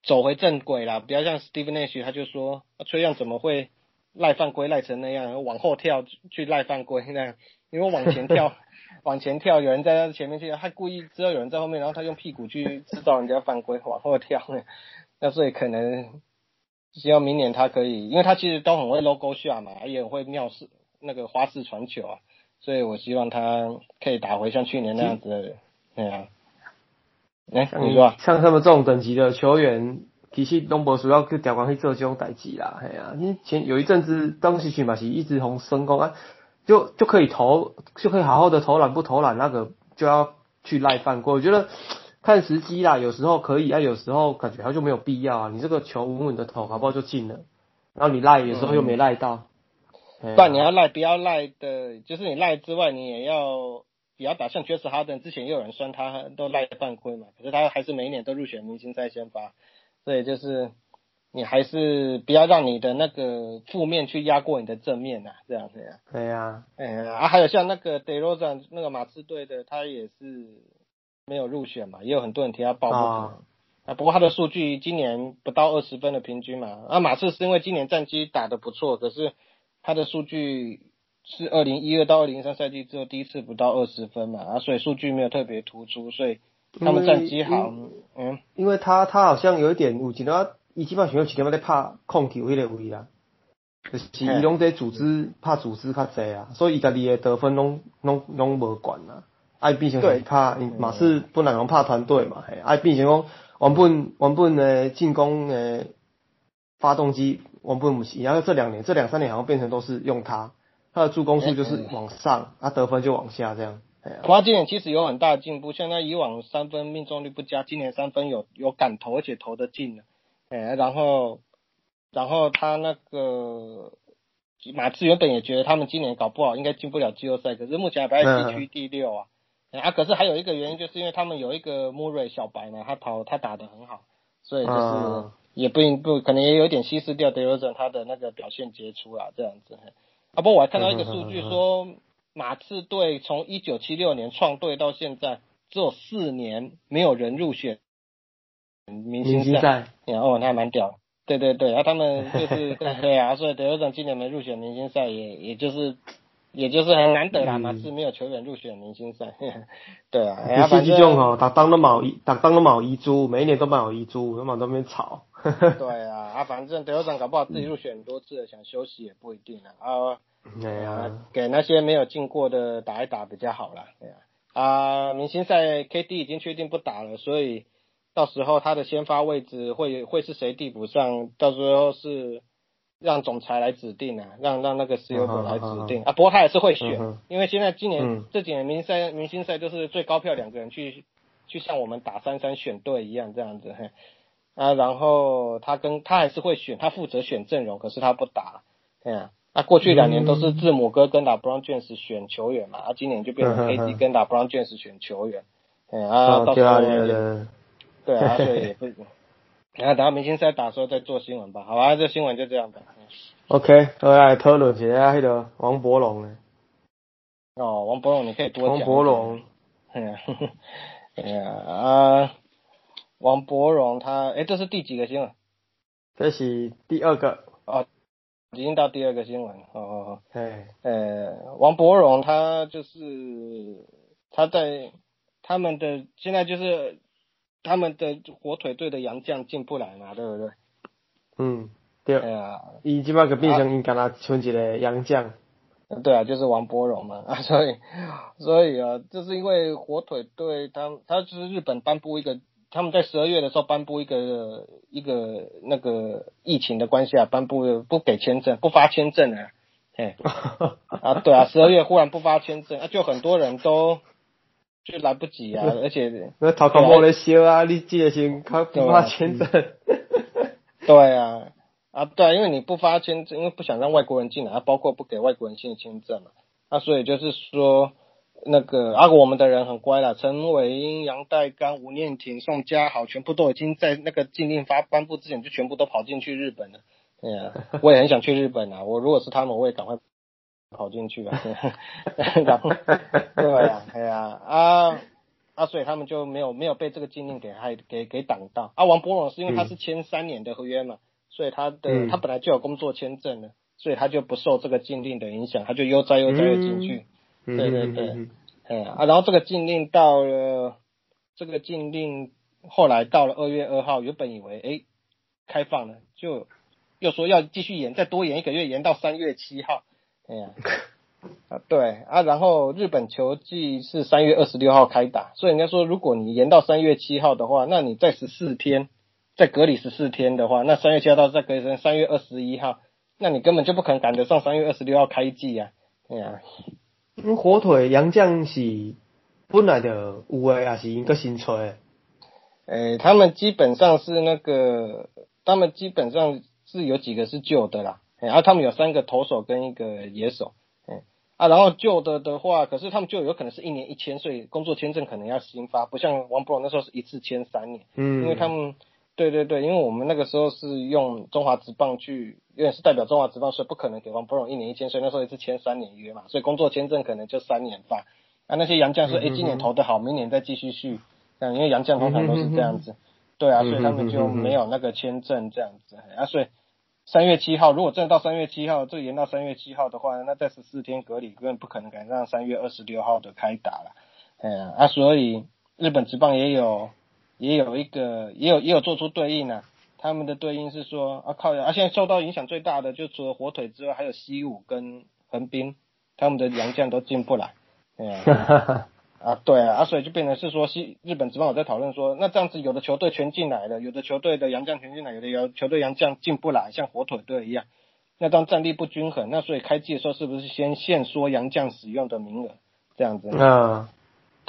走回正轨啦，不要像 Steve Nash 他就说崔样怎么会赖犯规赖成那样，往后跳去赖犯规那样。因为往前跳，往前跳，有人在他前面去，他故意知道有人在后面，然后他用屁股去制造人家犯规，往后跳。那所以可能希望明年他可以，因为他其实都很会 logo 下嘛，也很会妙式那个花式传球啊，所以我希望他可以打回像去年那样子的，对啊。哎，你说，像他们这种等级的球员，其实东博主要去调光去做这种代级啦，哎呀，你前有一阵子当时去嘛是一直红升攻啊。就就可以投，就可以好好的投篮，不投篮那个就要去赖犯规。我觉得看时机啦，有时候可以啊，有时候感觉他就没有必要啊。你这个球稳稳的投，好不好就进了。然后你赖，有时候又没赖到。不然你要赖，不要赖的，就是你赖之外，你也要也要打。像爵士哈登之前也有人酸他都赖犯规嘛，可是他还是每一年都入选明星赛先发，所以就是。你还是不要让你的那个负面去压过你的正面呐，这样这样。对呀，哎啊，还有像那个 De Rozan 那个马刺队的，他也是没有入选嘛，也有很多人替他抱不平。啊，不过他的数据今年不到二十分的平均嘛。啊，马刺是因为今年战绩打得不错，可是他的数据是二零一二到二零一三赛季之后第一次不到二十分嘛，啊，所以数据没有特别突出，所以他们战绩好，嗯，因为他他好像有一点有一他伊基本上是点要在拍控球迄个位啊，就是伊拢在组织拍组织较济啊，所以伊家己的得分拢拢拢无管啊。爱变成是拍，马刺本来讲拍团队嘛，嘿，爱变成讲原本原本的进攻的发动机原本不是，然后这两年这两三年好像变成都是用他，他的助攻数就是往上，他得分就往下这样。他今年其实有很大的进步，现在以往三分命中率不佳，今年三分有有敢投，而且投的进了，哎，然后然后他那个马刺原本也觉得他们今年搞不好应该进不了季后赛，可是目前还排在西区第六啊。啊，可是还有一个原因，就是因为他们有一个穆瑞小白嘛，他跑他打的很好，所以就是也不不可能也有点稀释掉德罗赞他的那个表现杰出啊，这样子。啊，不我还看到一个数据说，马刺队从一九七六年创队到现在，只有四年没有人入选明星赛，然后那还蛮屌。对对对，啊，他们就是 对啊，所以德罗赞今年没入选明星赛，也也就是。也就是很难得啦，马刺没有球员入选明星赛，对啊。也是这种哦，打当都冇遗，打当都冇遗珠，每一年都冇有遗珠，都冇那边吵。对啊，啊，反正德罗赞搞不好自己入选很多次了，想休息也不一定啊。啊，对啊，给那些没有进过的打一打比较好啦。对啊。啊，明星赛 KD 已经确定不打了，所以到时候他的先发位置会会是谁递补上？到时候是。让总裁来指定啊，让让那个石油股来指定啊。不过他也是会选，因为现在今年这几年明星赛明星赛就是最高票两个人去去像我们打三三选对一样这样子。啊，然后他跟他还是会选，他负责选阵容，可是他不打。对啊，那过去两年都是字母哥跟打 Brown James 选球员嘛，啊，今年就变成 KD 跟打 Brown James 选球员。嗯啊，到时候对啊，所以也不。然后等到明星赛打的时候再做新闻吧，好吧，这新闻就这样吧。OK，我来讨论一下那个王博龙呢。哦，王博龙你可以多讲。王博龙，哎呀，哎呀啊，王博荣他，哎，这是第几个新闻？这是第二个。哦，已经到第二个新闻。哦哦哦。哎，呃，王博荣他就是他在他们的现在就是。他们的火腿队的洋将进不来嘛，对不对？嗯，对。哎呀，伊即摆个变成伊干那剩一个洋将。对啊，就是王波荣嘛啊，所以所以啊，就是因为火腿队他他就是日本颁布一个，他们在十二月的时候颁布一个一个那个疫情的关系啊，颁布不给签证，不发签证啊，哎 啊对啊，十二月忽然不发签证，啊就很多人都。就来不及啊，而且那头壳摸咧烧啊，你记得先靠不发签证。对啊，啊对，因为你不发签证，因为不想让外国人进来，包括不给外国人新签证嘛。啊，所以就是说，那个阿国，我们的人很乖啦，陈伟英、杨代刚、吴念婷、宋佳豪，全部都已经在那个禁令发颁布之前就全部都跑进去日本了。对啊，我也很想去日本啊，我如果是他们，我也赶快。跑进去啊，然后对啊，哎呀啊啊，所以他们就没有没有被这个禁令给害给给挡到。啊，王博龙是因为他是签三年的合约嘛，所以他的他本来就有工作签证了，所以他就不受这个禁令的影响，他就悠哉悠哉的进去。对对对，哎啊，然后这个禁令到了，这个禁令后来到了二月二号，原本以为哎开放了，就又说要继续延，再多延一个月，延到三月七号。哎呀，啊对啊，然后日本球季是三月二十六号开打，所以人家说，如果你延到三月七号的话，那你在十四天，在隔离十四天的话，那三月七号到再隔离三月二十一号，那你根本就不可能赶得上三月二十六号开季啊！哎呀，嗯，火腿杨将是本来的有诶，还是应该新吹？诶，他们基本上是那个，他们基本上是有几个是旧的啦。然后他们有三个投手跟一个野手，嗯啊，然后旧的的话，可是他们就有可能是一年一签，所以工作签证可能要新发，不像王博龙那时候是一次签三年，嗯，因为他们对对对，因为我们那个时候是用中华职棒去，因为是代表中华职棒，所以不可能给王博荣一年一签，所以那时候也是签三年约嘛，所以工作签证可能就三年发。啊，那些洋将说，哎，今年投的好，明年再继续续，嗯，因为洋将通常都是这样子。对啊，所以他们就没有那个签证这样子啊，所以三月七号如果真的到三月七号，这延到三月七号的话，那在十四天隔离根本不可能赶上三月二十六号的开打了，哎呀啊，所以日本职棒也有也有一个也有也有做出对应啊。他们的对应是说啊靠呀，啊现在受到影响最大的就除了火腿之外，还有西武跟横滨，他们的洋将都进不来，哎呀，啊对啊，啊所以就变成是说西日本职棒有在讨论说，那这样子有的球队全进来了，有的球队的洋将全进来，有的有球队洋将进不来，像火腿队一样，那当战力不均衡，那所以开季的时候是不是先限缩洋将使用的名额这样子？嗯。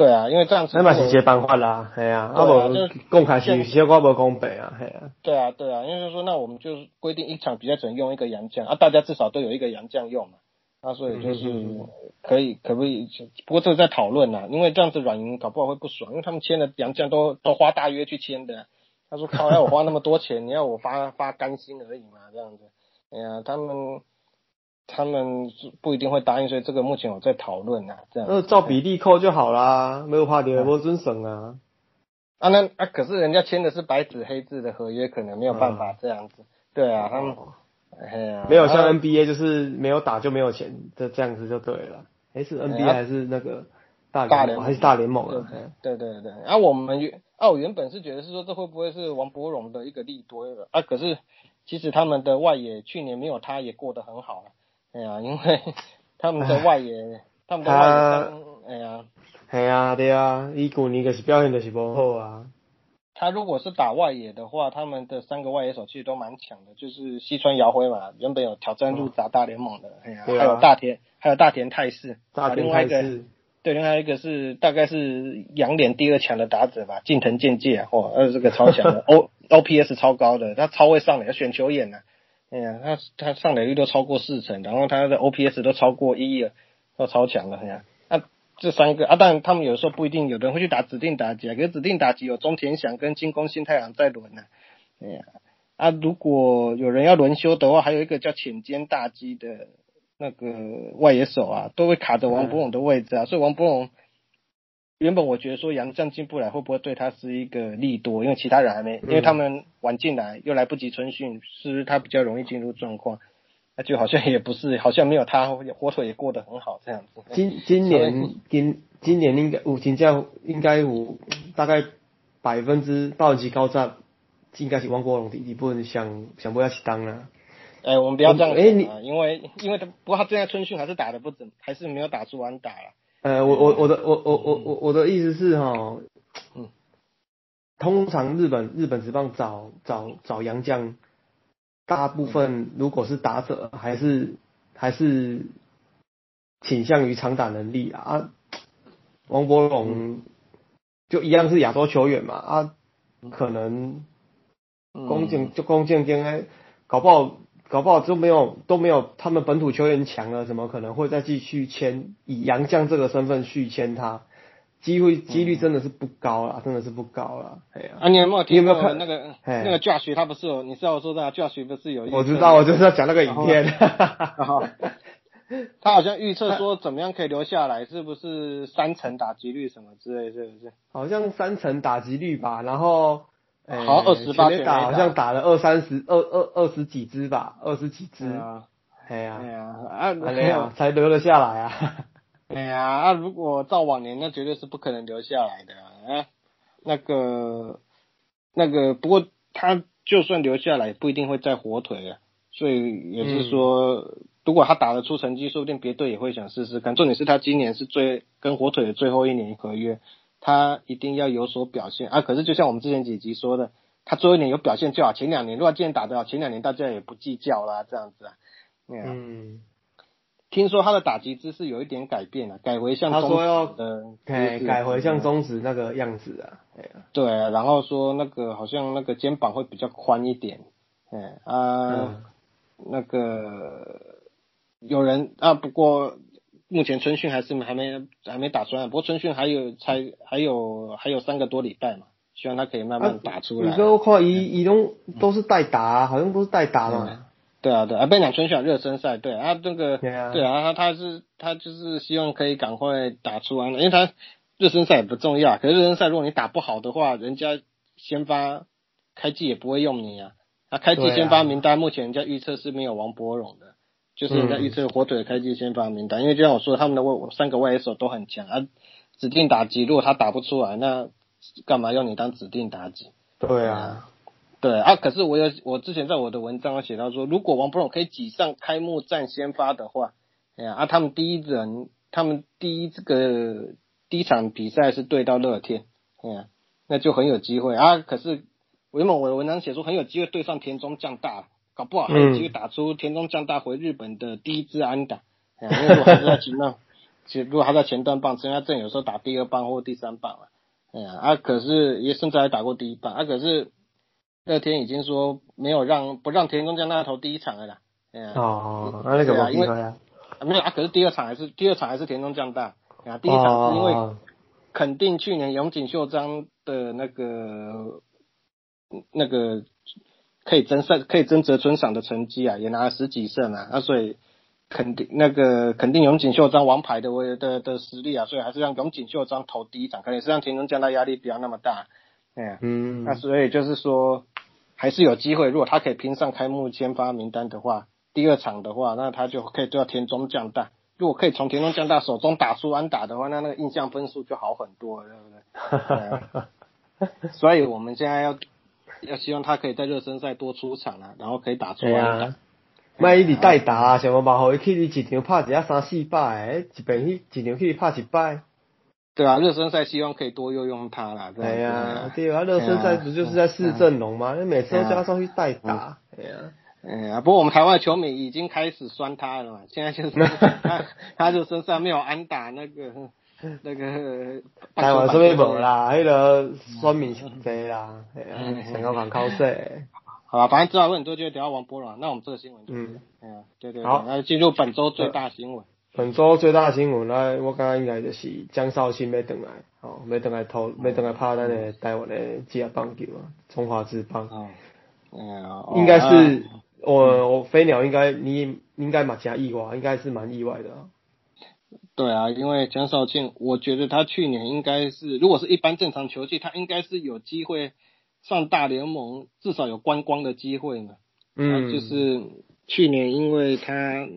对啊，因为这样子那嘛是接办法啦，系啊，啊无公开是小可无公平啊，系啊。对啊，对啊，因为就说那我们就规定一场比赛只能用一个洋将啊，大家至少都有一个洋将用嘛，啊，所以就是可以可不可以？不过这个在讨论呐，因为这样子软银搞不好会不爽，因为他们签的洋将都都花大约去签的，他说靠，要我花那么多钱，你要我发发甘心而已嘛，这样子，哎呀，他们。他们不一定会答应，所以这个目前我在讨论啊，这样。那照比例扣就好啦，没有怕你不遵守啊。啊，那啊，可是人家签的是白纸黑字的合约，可能没有办法这样子。对啊，他们，哎呀，没有像 NBA 就是没有打就没有钱的这样子就对了。哎，是 NBA 还是那个大联盟还是大联盟啊？对对对。啊，我们原啊，我原本是觉得是说这会不会是王博荣的一个利多啊？可是其实他们的外野去年没有他也过得很好了。哎呀，因为 他们的外野，他们的外野，哎呀，系啊，对啊，伊旧年个是表现就是无好啊。他如果是打外野的话，他们的三个外野手其实都蛮强的，就是西川遥辉嘛，原本有挑战入闸大联盟的，哎呀，还有大田，还有大田泰士，大田泰士，对，另外一个是大概是洋联第二强的打者吧，近藤健介，哦，呃，这个超强的，O O P S 超高的，他超会上垒，要选球眼呢。哎呀，他他上垒率都超过四成，然后他的 OPS 都超过一了，都超强了。哎呀，那这三个啊，当然他们有时候不一定，有的人会去打指定打击啊，可是指定打击有中田翔跟金宫新太阳在轮呢。哎呀，啊，如果有人要轮休的话，还有一个叫浅间大基的那个外野手啊，都会卡着王博勇的位置啊，所以王博勇。原本我觉得说杨绛进不来会不会对他是一个利多，因为其他人还没，因为他们晚进来又来不及春训，是不是他比较容易进入状况？那就好像也不是，好像没有他火腿也过得很好这样子。今今年今今年应该五金价应该五大概百分之八十高涨，应该是王国荣第一部分想想不要去当了。哎，我们不要这样哎，你因为因为他不过他现在春训还是打的不怎，还是没有打出完打了。呃，我我我的我我我我我的意思是哈，嗯，通常日本日本职棒找找找洋将，大部分如果是打者，还是还是倾向于长打能力啊。王博龙就一样是亚洲球员嘛啊，可能弓箭就弓箭应该搞不好。搞不好就没有都没有他们本土球员强了，怎么可能会再继续签以杨将这个身份续签他？机会几率真的是不高了，真的是不高了。哎呀，啊，你有没有听？有没有看那个那个 Josh？他不是有？你是要说的 Josh 不是有？我知道，我就是要讲那个影片。他好像预测说怎么样可以留下来？是不是三成打击率什么之类？是不是？好像三成打击率吧，然后。好二十八打，好像打了二三十二二二十几支吧，二十几支。哎呀，哎呀，啊，没有才留了下来啊。哎呀，啊，如果照往年，那绝对是不可能留下来的啊。那个，那个，不过他就算留下来，不一定会在火腿啊。所以也是说，如果他打得出成绩，说不定别队也会想试试看。重点是他今年是最跟火腿的最后一年合约。他一定要有所表现啊！可是就像我们之前几集说的，他最后一年有表现就好。前两年如果今年打得好，前两年大家也不计较啦，这样子啊。嗯。听说他的打击姿势有一点改变了，改回像中指的，改改回像中指那个样子啊。对啊，然后说那个好像那个肩膀会比较宽一点。哎啊，那个有人啊，不过。目前春训还是还没还没打出来，不过春训还有才还有还有三个多礼拜嘛，希望他可以慢慢打出来。你说看一一中都是代打，好像都是代打嘛。对啊对啊，被讲春训热身赛，对啊。那个对啊他他是他就是希望可以赶快打出来，因为他热身赛也不重要，可是热身赛如果你打不好的话，人家先发开季也不会用你啊。他开季对啊。先发名单，目前人家预测是没有王柏荣的，就是人家预测火腿的开季先发名单，因为就像我说，他们的外三个外野手都很强啊，指定打击如果他打不出来，那干嘛要你当指定打击？对啊，对啊，可是我有我之前在我的文章有写到说，如果王博龙可以挤上开幕战先发的话，哎呀啊，他们第一人，他们第一这个第一场比赛是对到乐天，哎呀，那就很有机会啊。可是我原本我的文章写说很有机会对上田中将大，搞不好还有机会打出田中将大回日本的第一支安打，哎呀，因为如果他在前段，其实如果他在前段棒，陈家正有时候打第二棒或第三棒了。哎呀啊，可是也甚至还打过第一棒。啊，可是乐天已经说没有让不让田中将大投第一场了啦。哎呀，哦，那那个因为啊，啊没有啊，可是第二场还是第二场还是田中将大。啊，第一场是因为哦肯定去年永井秀章的那个那个可以争胜可以争泽村赏的成绩啊，也拿了十几胜啊，那所以肯定那个肯定永井秀章王牌的我的的实力啊，所以还是让永井秀章投第一场，可能也是让田中将大压力不要那么大，哎呀、嗯那所以就是说，还是有机会。如果他可以拼上开幕先发名单的话，第二场的话，那他就可以对到田中将大。如果可以从田中将大手中打出安打的话，那那个印象分数就好很多了，对不对？对啊所以我们现在要要希望他可以在热身赛多出场啊，然后可以打出对。啊，莫伊伫代打啊，想要嘛，互伊去你一场拍一下三四摆，一边去一场去拍一摆。对啊，热身赛希望可以多用用他啦。这样哎呀，对啊，热身赛不就是在试阵容吗？你每次都叫他上去代打，哎呀，哎呀，不过我们台湾的球迷已经开始酸他了嘛，现在就是 他他就身上没有安打那个 那个 台湾说咩无？啦，迄个选民是济啦，哎呀，想要反考试。好吧，反正知道问多就会聊到王波了。那我们这个新闻就，嗯，哎呀，对对对，好那进入本周最大新闻。本周最大新闻呢，我感觉应该就是江少庆要转来，哦，要转来投，要转来拍咱的台湾的职业棒球啊，中华职棒。哦，哎呀，应该哦是我我飞鸟应该你应该蛮加意外，应该是蛮意外的啊。对啊，因为江少庆，我觉得他去年应该是，如果是一般正常球季，他应该是有机会上大联盟，至少有观光的机会嘛。嗯，啊就是去年因为他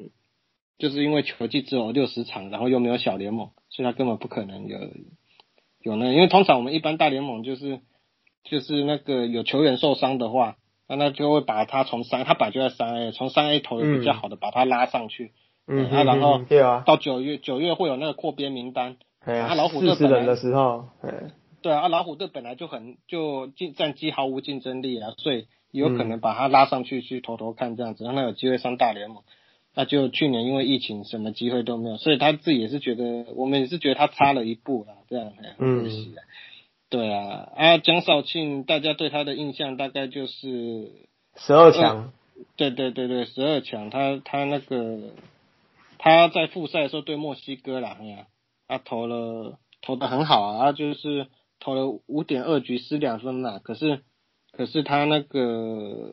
就是因为球季只有六十场，然后又没有小联盟，所以他根本不可能有有那，因为通常我们一般大联盟就是就是那个有球员受伤的话，那那就会把他从三，他本来就在三 A，从三 A 投的比较好的把他拉上去，嗯，啊然后嗯对啊，到九月九月会有那个扩编名单，哎呀啊老虎四队本来十人的时候，哎，对啊，啊老虎队本来就很就竞战绩毫无竞争力啊，所以有可嗯能把他拉上去去投投看这样子，让他有机会上大联盟。那就去年因为疫情什么机会都没有，所以他自己也是觉得，我们也是觉得他差了一步啦，这样很嗯。可惜啊。对啊，啊江少庆大家对他的印象大概就是，十二强，对对对对，十二强，他他那个他在复赛的时候对墨西哥啦，哎呀，他投了投的很好啊，他就是投了五点二局失两分啦，可是可是他那个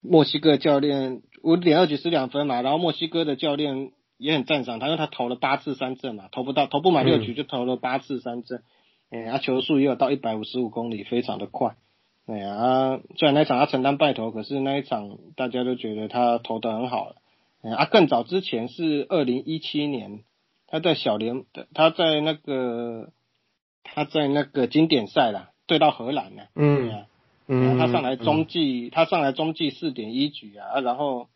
墨西哥教练五点二局失两分嘛，然后墨西哥的教练也很赞赏他，因为他投了八次三振嘛，投不到投不满六局就投了八次三振，哎、他球速也有到一百五十五公里，非常的快。对呀、啊，虽然那一场他承担败投，可是那一场大家都觉得他投的很好了。嗯啊，更早之前是二零一七年，他在小联，他在那个他在那个经典赛啦，对到荷兰呢。对嗯啊，嗯，他上来中继，他上来中继四点一局啊，啊然后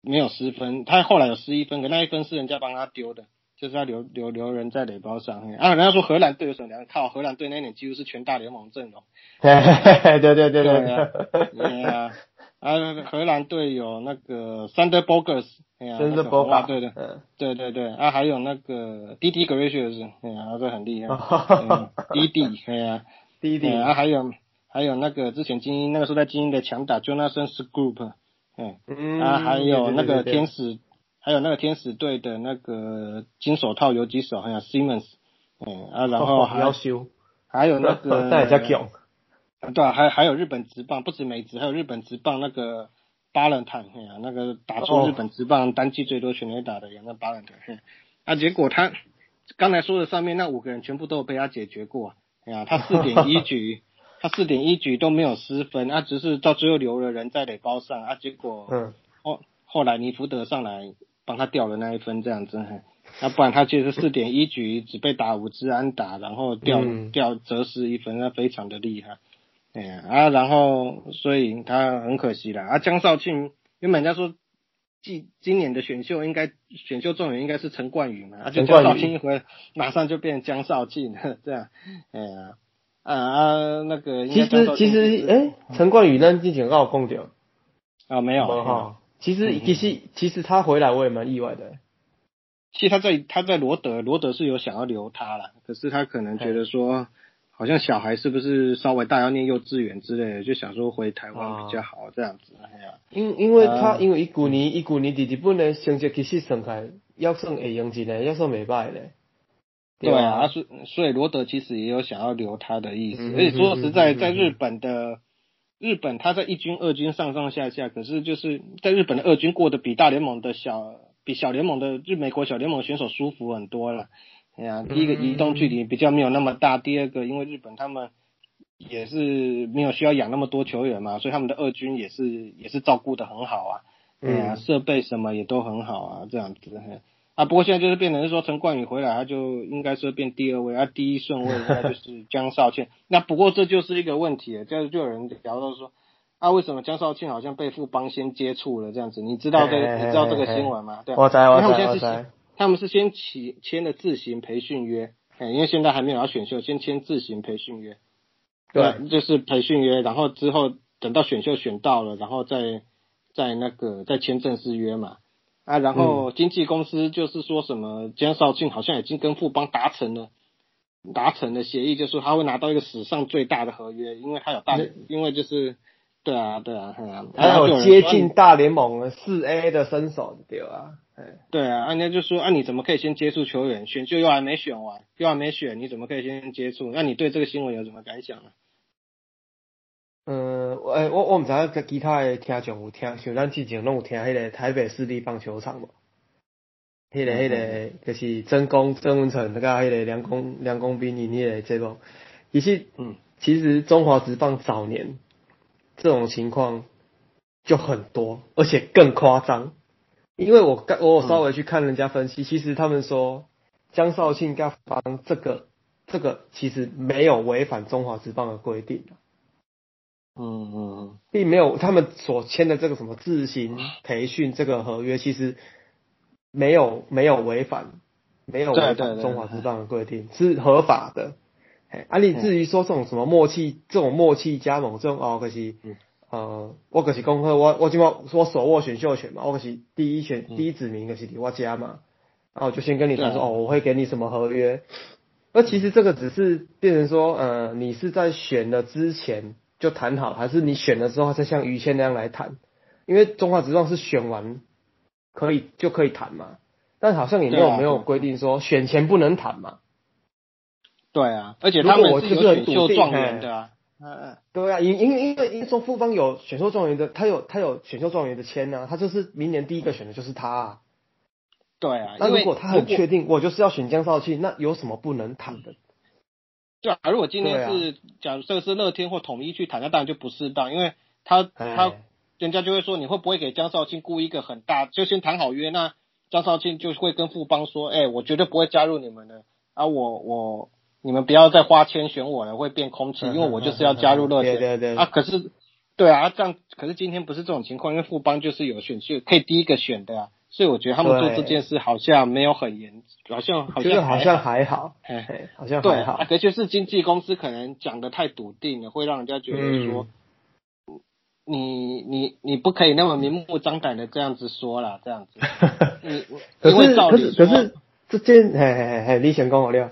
没有失分，他后来有失一分，可那一分是人家帮他丢的，就是他留留留人在垒包上。嘿啊，人家说荷兰队有什么良？靠，荷兰队那一年几乎是全大联盟阵容。对对对对，对啊，啊，荷兰队有那个 Sander Bogus，哎呀，真是那个红袜队的，嗯。对对对，啊，还有那个 D D Gracious，哎呀，这很厉害，嗯 D D，哎呀，，D D，啊，还有还有那个之前精英那个时候在精英的强打 Jonathan Scoop，嗯，嗯啊，还有那个天使，使，还有那个天使队的那个金手套游击手，还有 Simmons，嗯啊，然后还要修，还有那个 那也叫强，对啊，还还有日本职棒，不止美职，还有日本职棒那个巴伦坦，哎呀，那个打出哦日本职棒单季最多全垒打的人，那巴伦坦，嘿啊，结果他刚才说的上面那五个人全部都有被他解决过，哎呀，他四点一局，他四点一局都没有失分，啊，只是到最后留了人在垒包上，啊，结果嗯，后后来尼福德上来帮他掉了那一分，这样子，嘿那不然他其实四点一局只被打五支安打，然后掉、嗯掉折失一分，那非常的厉害。哎呀啊，然后所以他很可惜啦。啊，江少庆原本人家说，今今年的选秀应该选秀状元应该是陈冠宇嘛，啊，就江陈冠宇少庆一回来马上就变江少庆了，这样，哎呀啊啊那个其实其实诶，陈冠宇咱之前刚有讲到，啊没有哈。其实嗯其实其实他回来我也蛮意外的。其实他在他在罗德，罗德是有想要留他了，可是他可能觉得说，好像小孩是不是稍微大要念幼稚园之类的，就想说回台湾比较好这样子。哎呀，因因为他、啊因为伊旧年伊旧年弟弟本的成绩其实算起来，要算会用一个，要算袂歹嘞。对啊，所以所以罗德其实也有想要留他的意思。嗯而且说实在，在日本的日本，他在一军、二军上上下下，可是就是在日本的二军过得比大联盟的小，比小联盟的日美国小联盟选手舒服很多了。哎呀，第一个嗯移动距离比较没有那么大，第二个因为日本他们也是没有需要养那么多球员嘛，所以他们的二军也是也是照顾的很好啊。哎呀，嗯设备什么也都很好啊，这样子。嘿啊，不过现在就是变成是说陈冠宇回来，他就应该说变第二位，啊，第一顺位应该就是江少庆。那不过这就是一个问题了，就就有人聊到说，啊，为什么江少庆好像被富邦先接触了这样子？你知道这个你知道这个新闻吗？对啊，我知我因为他们知我知现在是先，他们是先起签了自行培训约，哎，因为现在还没有要选秀，先签自行培训约。对，就是培训约，然后之后等到选秀选到了，然后再再那个再签正式约嘛。啊，然后经纪公司就是说什么江少庆好像已经跟富邦达成了达成了协议，就是他会拿到一个史上最大的合约，因为他有大，因为就是对啊对啊，对啊，还有接近大联盟的四 A 的身手对啊。哎对啊，人家就说啊，你怎么可以先接触球员？选秀又还没选完，又还没选，你怎么可以先接触？那你对这个新闻有什么感想呢？嗯，我诶，我我毋知影其他的听众有听，像咱之前拢有听迄个台北市立棒球场无？迄、个、迄、个就是曾公曾文成甲迄个梁公梁公斌因迄个节目，其实嗯，其实中华职棒早年这种情况就很多，而且更夸张。因为我刚我有稍微去看人家分析，其实他们说江少庆跟方这个这个其实没有违反中华职棒的规定。嗯嗯并没有他们所签的这个什么自行培训这个合约，其实没有没有违反，没有违反中华职棒的规定，是合法的。哎，啊，你至于说这种什么默契，这种默契加盟这种哦，可惜嗯，呃，我可是讲好，我我今晚我手握选秀权嘛，我可是第一选嗯。第一指名，可是我加嘛，然后我就先跟你谈说，啊。哦，我会给你什么合约。那其实这个只是变成说，呃，你是在选了之前就谈好，还是你选了之后再像于谦那样来谈？因为中华职棒是选完可以就可以谈嘛，但好像也没有、啊。没有规定说选前不能谈嘛。对啊，而且他们是就是有选秀状元的啊。嗯嗯，对啊，因因为因为因为说富邦有选秀状元的，他有他有选秀状元的签呢、他就是明年第一个选的就是他、啊。对啊，那如果他很确定我就是要选江少庆，那有什么不能谈的？对啊，如果今天是、假设是乐天或统一去谈，那当然就不适当，因为他哎他人家就会说你会不会给江少庆雇一个很大，就先谈好约，那江少庆就会跟富邦说，哎、我绝对不会加入你们的啊，我我你们不要再花钱选我了，会变空气，因为我就是要加入乐天，嗯对对对啊，可是对啊，这样可是今天不是这种情况，因为富邦就是有选秀可以第一个选的啊，所以我觉得他们做对这件事好像没有很严，好像好像好像还好，哎哎，好像对，还好啊，。可就是经纪公司可能讲的太笃定了，会让人家觉得说，你你你不可以那么明目张胆的这样子说啦，这样子。你可是可是可是这件，嘿嘿嘿嘿，你想跟我聊。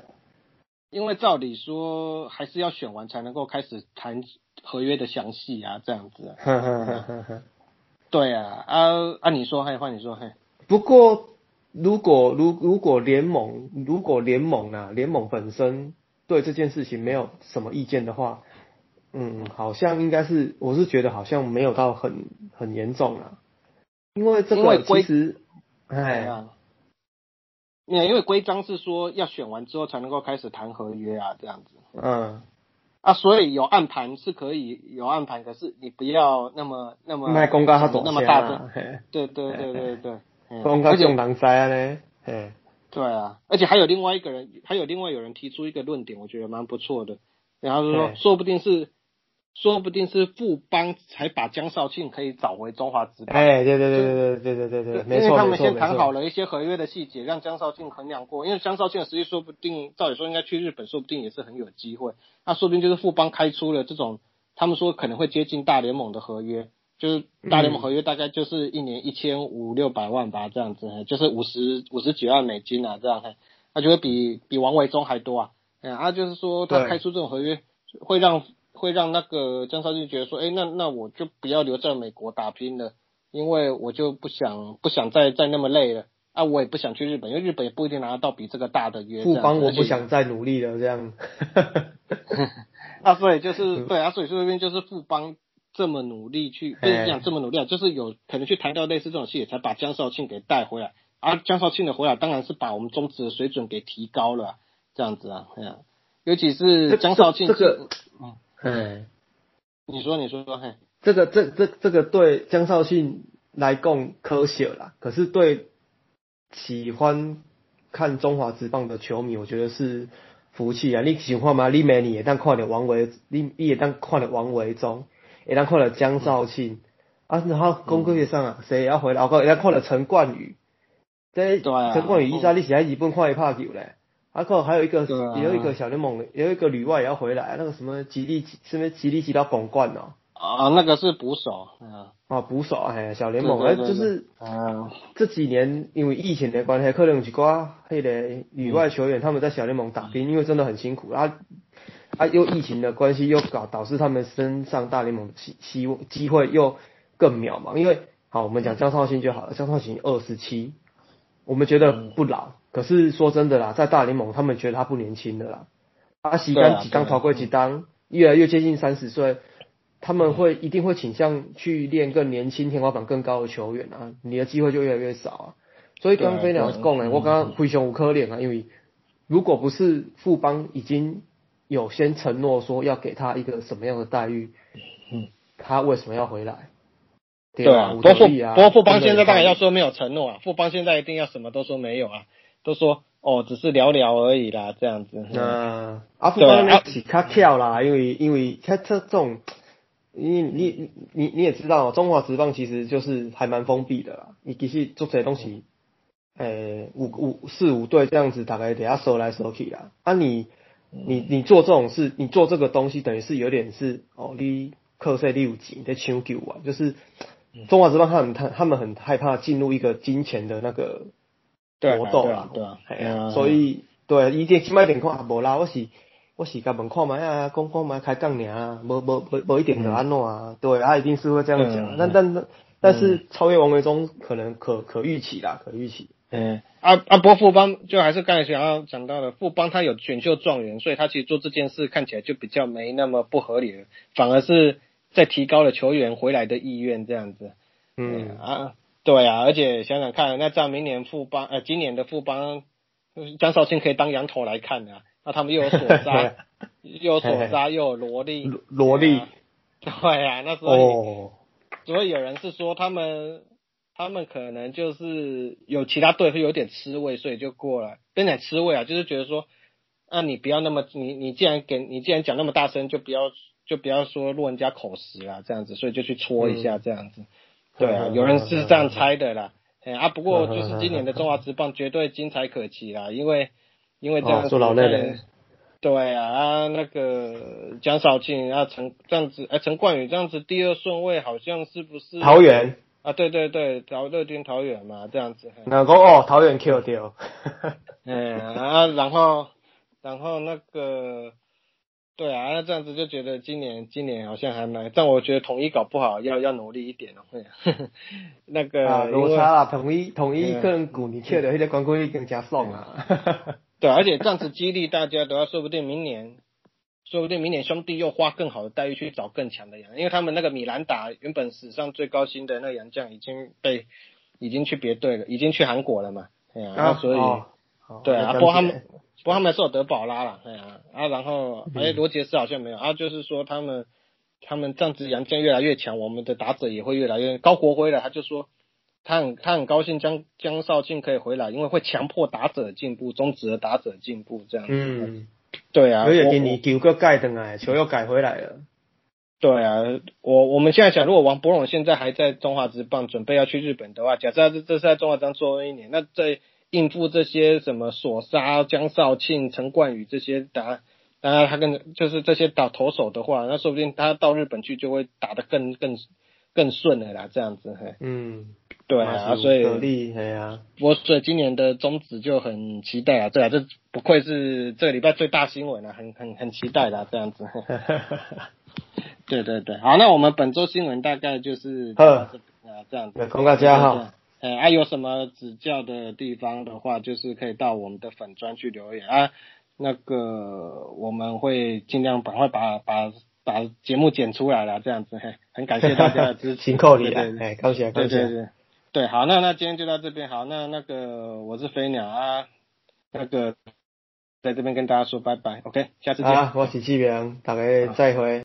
因为照理说还是要选完才能够开始谈合约的详细啊，这样子。对啊，啊啊，你说，嘿，换你说，嘿，不过，如果如如果联盟如果联盟啊联盟本身对这件事情没有什么意见的话，嗯，好像应该是我是觉得好像没有到很很严重啊，因为这个其实，怎哎，因为规章是说要选完之后才能够开始谈合约啊，这样子。嗯，啊，所以有暗盘是可以有暗盘，可是你不要那么那么卖公告他懂那么大的的，，对对对对对，嗯公告而且种人知啊呢，嘿，对啊，而且还有另外一个人，还有另外有人提出一个论点，我觉得蛮不错的。然后就说，说不定是，说不定是富邦才把江少庆可以找回中华职棒。哎，对对对对对对对对对，没错因为他们先谈好了一些合约的细节，让江少庆衡量过。因为江少庆的实力说不定，照理说应该去日本，说不定也是很有机会。那说不定就是富邦开出了这种，他们说可能会接近大联盟的合约，就是大联盟合约大概就是一年一千五六百万吧，这样子，就是五十五十几万美金啊，这样，那就会比比王维忠还多啊。嗯，啊，就是说他对开出这种合约，会让会让那个江少庆觉得说，哎、那那我就不要留在美国打拼了。因为我就不想不想再再那么累了啊，我也不想去日本，因为日本也不一定拿得到比这个大的约。富邦我不想再努力了，这样，啊，所以就是对啊，所以说这边就是富邦这么努力去，不是哎讲这么努力啊，就是有可能去谈到类似这种戏，才把江少庆给带回来。而、江少庆的回来，当然是把我们中职的水准给提高了啊、这样子啊，哎呀、尤其是江少庆这个嗯，哎，你说你说嘿，这个这这这个对江少庆来讲可惜啦，可是对喜欢看中华职棒的球迷，我觉得是福气啊！你喜欢吗？你每年也当看了王维，你你也当看了王维忠，也当看了江少庆、啊，然后公个月上啊，谁也要回来？我也当看了陈冠宇，这陈冠宇依家你是在日本看一拍球嘞。啊，可还有一个，啊。也有一个小联盟的，也有一个旅外也要回来，那个什么吉利，是不是吉利吉到拱冠哦，啊，那个是捕手，啊，啊，捕手哎，小联盟。哎，就是啊，这几年因为疫情的关系，可能有一寡迄个旅外球员他们在小联盟打拼，因为真的很辛苦。啊啊，又疫情的关系，又搞导致他们身上大联盟的希希望机会又更渺茫。因为好，我们讲江少兴就好了，江少兴二十七，我们觉得不老，可是说真的啦，在大联盟他们觉得他不年轻的啦，啊，时对啊间几当对啊逃过几当，越来越接近三十岁。他们会一定会倾向去练更年轻、天花板更高的球员啊，你的机会就越来越少啊。所以刚刚飞鸟讲的，我刚刚非常有可怜啊，因为如果不是富邦已经有先承诺说要给他一个什么样的待遇，嗯，他为什么要回来？对啊，啊，不过富啊不过富邦现在当然要说没有承诺啊，富邦现在一定要什么都说没有啊，都说哦只是聊聊而已啦，这样子。那阿，富对啊邦呢是较巧啦，因为因为他这种，你你你你也知道，中华职棒其实就是还蛮封闭的啦。你其实做这些东西，诶、五五四五队这样子，大概得要收来收去啦。啊你，你你做这种事，你做这个东西，等于是有点是哦，你课税你有钱在抢救啊，就是中华职棒他很他他们很害怕进入一个金钱的那个活动啦，对啊，所以对，伊这即摆情况也无啦，我是我是甲问看嘛呀，讲看嘛开讲尔，无无无无一定着安诺啊，对，啊一定是会这样讲，但但但是超越王维忠可能可可预期啦，可预期。嗯，阿阿波富邦就还是刚才想要讲到的，富邦他有选秀状元，所以他其实做这件事看起来就比较没那么不合理了，反而是在提高了球员回来的意愿这样子。嗯。啊，对啊，而且想想看，那这样明年富邦呃，今年的富邦，呃江少卿可以当羊头来看啊，那他们又有索扎，又有索扎，又有萝莉，萝萝莉，对啊，那所以、哦，所以有人是说他们他们可能就是有其他队会有点吃味，所以就过来，跟讲吃味啊，就是觉得说，啊你不要那么你你既然给你既然讲那么大声，就不要就不要说落人家口实啦，这样子，所以就去戳一下这样子。对啊，有人是这样猜的啦。哎啊，不过就是今年的中华职棒绝对精彩可期啦，因为因为这样子、哦做老累嘞对啊，啊那个江少庆啊陈这样子，哎陈冠宇这样子第二顺位好像是不是桃园，啊？对对对，桃乐天桃园嘛，这样子。嘿那个哦，桃园 Q 掉，嗯 啊，然后然后那个。对啊，那这样子就觉得今年今年好像还蛮，但我觉得统一搞不好要要努力一点哦。会 那个啊，因为落差啦，统一统一嗯可能古尼切的迄个冠军已经加爽啊，对，而且这样子激励大家的话，说不定明年，说不定明年兄弟又花更好的待遇去找更强的洋，因为他们那个米兰达原本史上最高薪的那个洋将已经被已经去别队了，已经去韩国了嘛，哎呀、那所以、哦对啊，不过他们不过他们是有德保拉了，哎呀啊，然后哎罗杰斯好像没有啊，就是说他们他们这样子杨将越来越强，我们的打者也会越来越高国辉了，他就说他很他很高兴江江少庆可以回来，因为会强迫打者进步，终止了打者进步这样子。嗯，对啊，而且我给你球个盖回来，球又改回来了。对啊，我我们现在想，如果王伯荣现在还在中华职棒，准备要去日本的话，假设他这这是在中华职棒做一年，那在应付这些什么索沙、江少庆、陈冠宇这些打，当然他跟就是这些打投手的话，那说不定他到日本去就会打得更更更顺了啦，这样子，嘿，嗯，对啊，所以合力，哎呀，我所以今年的宗旨就很期待啊，对啊，这不愧是这个礼拜最大新闻啊，很很很期待的、啊、这样子。对对对，好，那我们本周新闻大概就是啊这样子。那公大家哈，哎，啊，有什么指教的地方的话，就是可以到我们的粉砖去留言啊。那个我们会尽量赶快把把把节目剪出来了，这样子，嘿，很感谢大家的支持，辛苦你啊对，对哎，感谢对感谢，对对，对，好，那那今天就到这边，好，那那个我是飞鸟啊，那个在这边跟大家说拜拜，OK，下次见。啊，我是志明，大家再会。